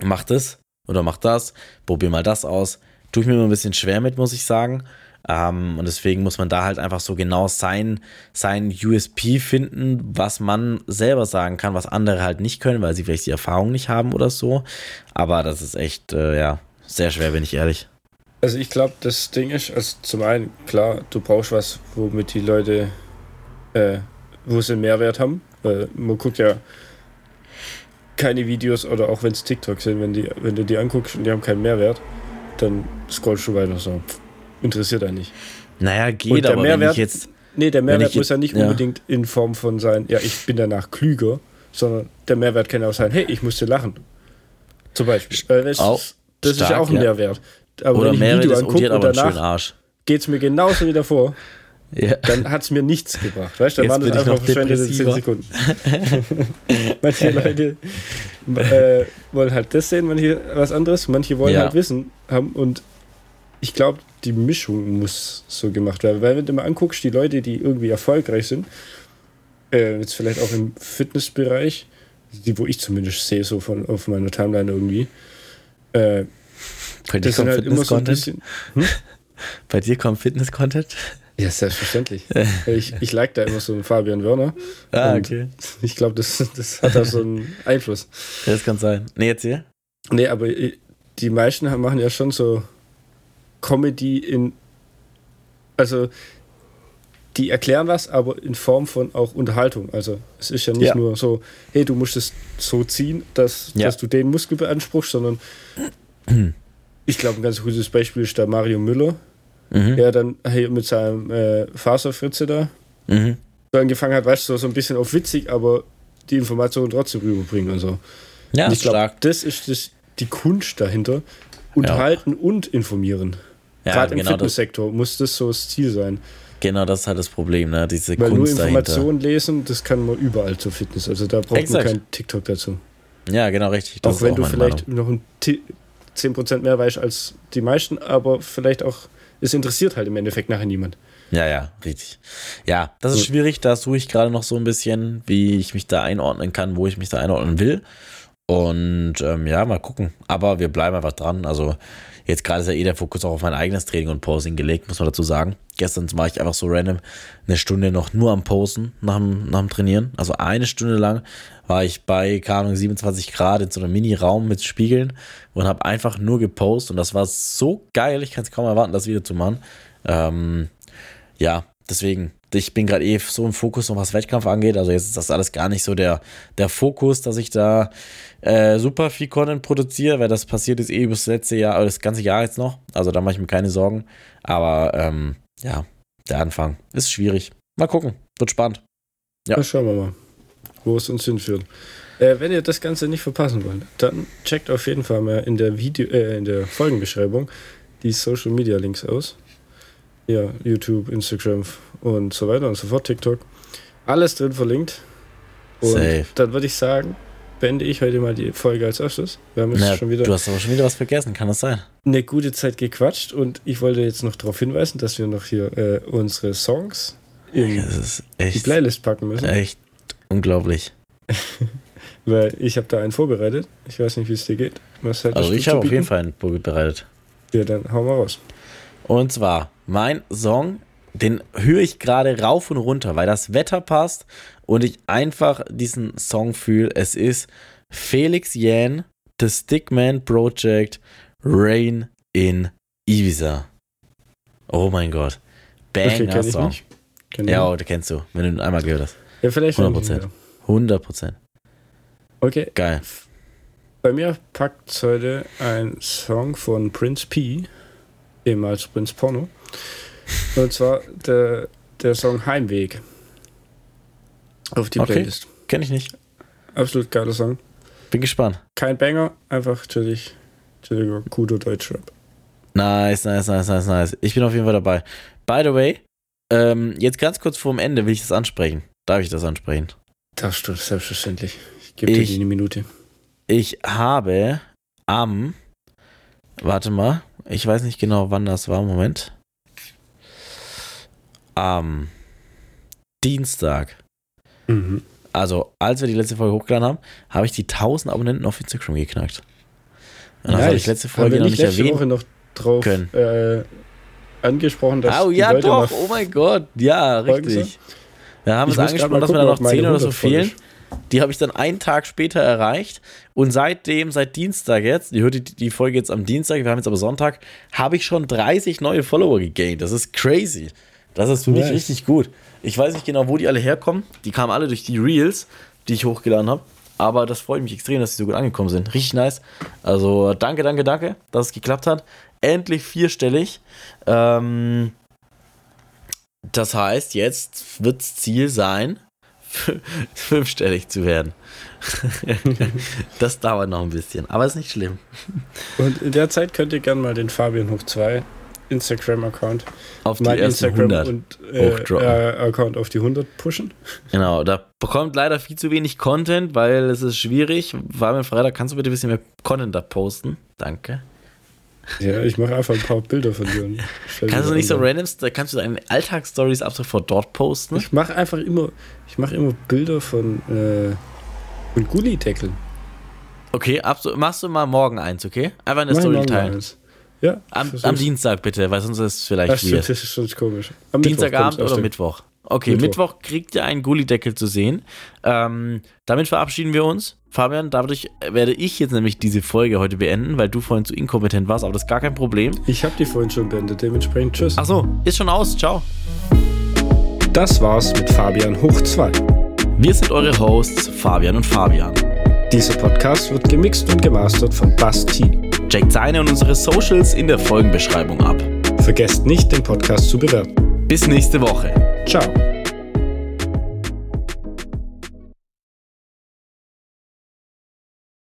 mach das oder mach das, probier mal das aus. Tue ich mir immer ein bisschen schwer mit, muss ich sagen. Ähm, und deswegen muss man da halt einfach so genau sein, sein USP finden, was man selber sagen kann, was andere halt nicht können, weil sie vielleicht die Erfahrung nicht haben oder so. Aber das ist echt, äh, ja, sehr schwer, bin ich ehrlich. Also ich glaube, das Ding ist, also zum einen, klar, du brauchst was, womit die Leute, äh, wo sie einen Mehrwert haben. Weil man guckt ja keine Videos oder auch wenn es TikTok sind, wenn, die, wenn du die anguckst und die haben keinen Mehrwert, dann scrollst du weiter so. Interessiert einen nicht. Naja, Und geht, der aber wenn Mehrwert- ich jetzt. Nee, der Mehrwert muss ja nicht ja. unbedingt in Form von sein, ja, ich bin danach klüger, sondern der Mehrwert kann auch sein, hey, ich musste lachen. Zum Beispiel. Äh, das ist, das ist ja stark, auch ein ja. Mehrwert. Aber Oder wenn ich ein Video angucke und danach Arsch. geht es mir genauso wie davor, Ja. dann hat es mir nichts gebracht. Weißt du, dann waren das einfach verschwendete 10 depressiver. Sekunden. manche Leute äh, wollen halt das sehen, manche was anderes, manche wollen Ja. halt Wissen haben und ich glaube, die Mischung muss so gemacht werden. Weil wenn du mal anguckst, die Leute, die irgendwie erfolgreich sind, äh, jetzt vielleicht auch im Fitnessbereich, die, wo ich zumindest sehe, so von auf meiner Timeline irgendwie, äh, Bei dir das kommt halt immer so Fitness-Content? bisschen. Bei dir kommt Fitness-Content? Ja, selbstverständlich. ich, ich like da immer so einen Fabian Werner. Ah, Und Ich glaube, das, das hat da so einen Einfluss. Das kann sein. Nee, erzähl. Nee, aber die meisten machen ja schon so Comedy in. Also, die erklären was, aber in Form von auch Unterhaltung. Also, es ist ja nicht Ja. nur so, hey, du musst es so ziehen, dass, Ja. dass du den Muskel beanspruchst, sondern ich glaube, ein ganz gutes Beispiel ist der Mario Müller, Mhm. der dann hey, mit seinem äh, Faserfritze da Mhm. so angefangen hat, weißt du, so, so ein bisschen auf witzig, aber die Informationen trotzdem rüberbringen und so. Ja, Und ich glaube, das ist das, die Kunst dahinter. Unterhalten und informieren. Ja, Gerade im genau das, Fitnesssektor muss das so das Ziel sein. genau das ist halt das Problem, ne? Diese Weil nur Kunst dahinter. Informationen lesen, das kann man überall zur Fitness. Also da braucht Exakt. man kein TikTok dazu. Ja, genau, richtig. Das auch wenn du vielleicht Meinung. noch ein Ti- 10% mehr weißt als die meisten, aber vielleicht auch, es interessiert halt im Endeffekt nachher niemand. Ja, ja, richtig. Ja, das ist schwierig. Da suche ich gerade noch so ein bisschen, wie ich mich da einordnen kann, wo ich mich da einordnen will. Und ähm, ja, mal gucken. Aber wir bleiben einfach dran. Also jetzt gerade ist ja eh der Fokus auch auf mein eigenes Training und Posing gelegt, muss man dazu sagen. Gestern war ich einfach so random eine Stunde noch nur am Posen nach dem, nach dem Trainieren. Also eine Stunde lang war ich bei, keine Ahnung, 27 Grad in so einem Mini-Raum mit Spiegeln und habe einfach nur gepostet. Und das war so geil. Ich kann es kaum erwarten, das wieder zu machen. Ähm, ja, deswegen, ich bin gerade eh so im Fokus, noch was Wettkampf angeht. Also jetzt ist das alles gar nicht so der, der Fokus, dass ich da äh, super viel Content produziere, weil das passiert ist eh das letzte Jahr, oder das ganze Jahr jetzt noch. Also da mache ich mir keine Sorgen. Aber ähm, ja, der Anfang ist schwierig. Mal gucken, wird spannend. Ja. Na, schauen wir mal, wo es uns hinführt. Äh, wenn ihr das Ganze nicht verpassen wollt, dann checkt auf jeden Fall mal in der Video, äh, in der Folgenbeschreibung die Social Media Links aus. Ja, YouTube, Instagram und so weiter und so fort, TikTok. Alles drin verlinkt. Und Safe. dann würde ich sagen, beende ich heute mal die Folge als erstes. Wir haben jetzt Na, schon wieder du hast aber schon wieder was vergessen, kann das sein? eine gute Zeit gequatscht und ich wollte jetzt noch darauf hinweisen, dass wir noch hier äh, unsere Songs in ist die echt, Playlist packen müssen. echt unglaublich. Weil ich habe da einen vorbereitet. Ich weiß nicht, wie es dir geht. Was hättest Also ich habe auf jeden Fall einen Bogen bereitet. Ja, dann hau mal raus. Und zwar mein Song, den höre ich gerade rauf und runter, weil das Wetter passt und ich einfach diesen Song fühle. Es ist Felix Yan, The Stickman Project, Rain in Ibiza. Oh mein Gott. Okay, Banger ich Song. Ja, oh, den kennst du, wenn du ihn einmal gehört hast. ja, vielleicht 100%. nicht mehr. 100 Prozent. Okay, Geil. bei mir packt heute ein Song von Prince P, ehemals Prince Porno. Und zwar der, der Song Heimweg. Auf die Okay. Playlist. Kenn ich nicht. Absolut geiler Song. Bin gespannt. Kein Banger, einfach chillig, chilliger, guter Deutschrap. Nice, nice, nice, nice, nice. Ich bin auf jeden Fall dabei. By the way, ähm, jetzt ganz kurz vorm Ende will ich das ansprechen. Darf ich das ansprechen? Darfst du, selbstverständlich. Ich gebe dir eine Minute. Ich habe am, warte mal, ich weiß nicht genau, wann das war, Moment. Am Dienstag, Mhm. also als wir die letzte Folge hochgeladen haben, habe ich die 1000 Abonnenten auf Instagram geknackt. Und habe ich letzte Folge wir noch nicht letzte erwähnt. Woche noch drauf können. äh, angesprochen, dass Oh die ja, Leute doch, oh mein Gott, ja, richtig. Wir haben Ich es angesprochen, dass gucken, da noch 10 meine oder so 100 voll fehlen. Die habe ich dann einen Tag später erreicht und seitdem, seit Dienstag jetzt, ihr hört die, die Folge jetzt am Dienstag, wir haben jetzt aber Sonntag, habe ich schon 30 neue Follower gegaint. Das ist crazy. Das ist für mich Nice. richtig gut. Ich weiß nicht genau, wo die alle herkommen. Die kamen alle durch die Reels, die ich hochgeladen habe. Aber das freut mich extrem, dass die so gut angekommen sind. Richtig nice. Also danke, danke, danke, dass es geklappt hat. Endlich vierstellig. Ähm, das heißt, jetzt wird Ziel sein, fünfstellig zu werden. das dauert noch ein bisschen, aber ist nicht schlimm. Und in der Zeit könnt ihr gerne mal den Fabian Hoch 2 Instagram-Account, Auf die mein ersten Instagram 100. und äh, äh, Account auf die 100 pushen. Genau, da bekommt leider viel zu wenig Content, weil es ist schwierig. Fabian Freitag, kannst du bitte ein bisschen mehr Content da posten? Danke. Ja, ich mache einfach ein paar Bilder von dir. Kannst du da nicht so random, kannst du deine Alltagsstories ab sofort dort posten? Ich mache einfach immer, ich mache immer Bilder von, äh, von Gulli-Deckeln. Okay, machst du mal morgen eins, okay? Einfach eine Story teilen. eins. Ja, Am, am Dienstag bitte, weil sonst ist es vielleicht Das, weird. das ist sonst komisch. Am Dienstagabend oder dem- Mittwoch? Okay, Mittwoch, Mittwoch. kriegt ihr einen Gullideckel zu sehen. Ähm, damit verabschieden wir uns. Fabian, dadurch werde ich jetzt nämlich diese Folge heute beenden, weil du vorhin zu inkompetent warst, aber das ist gar kein Problem. Ich habe die vorhin schon beendet, dementsprechend tschüss. Ach so, ist schon aus. Ciao. Das war's mit Fabian Hoch 2. Wir sind eure Hosts Fabian und Fabian. Dieser Podcast wird gemixt und gemastert von Basti. Checkt seine und unsere Socials in der Folgenbeschreibung ab. Vergesst nicht, den Podcast zu bewerten. Bis nächste Woche. Ciao.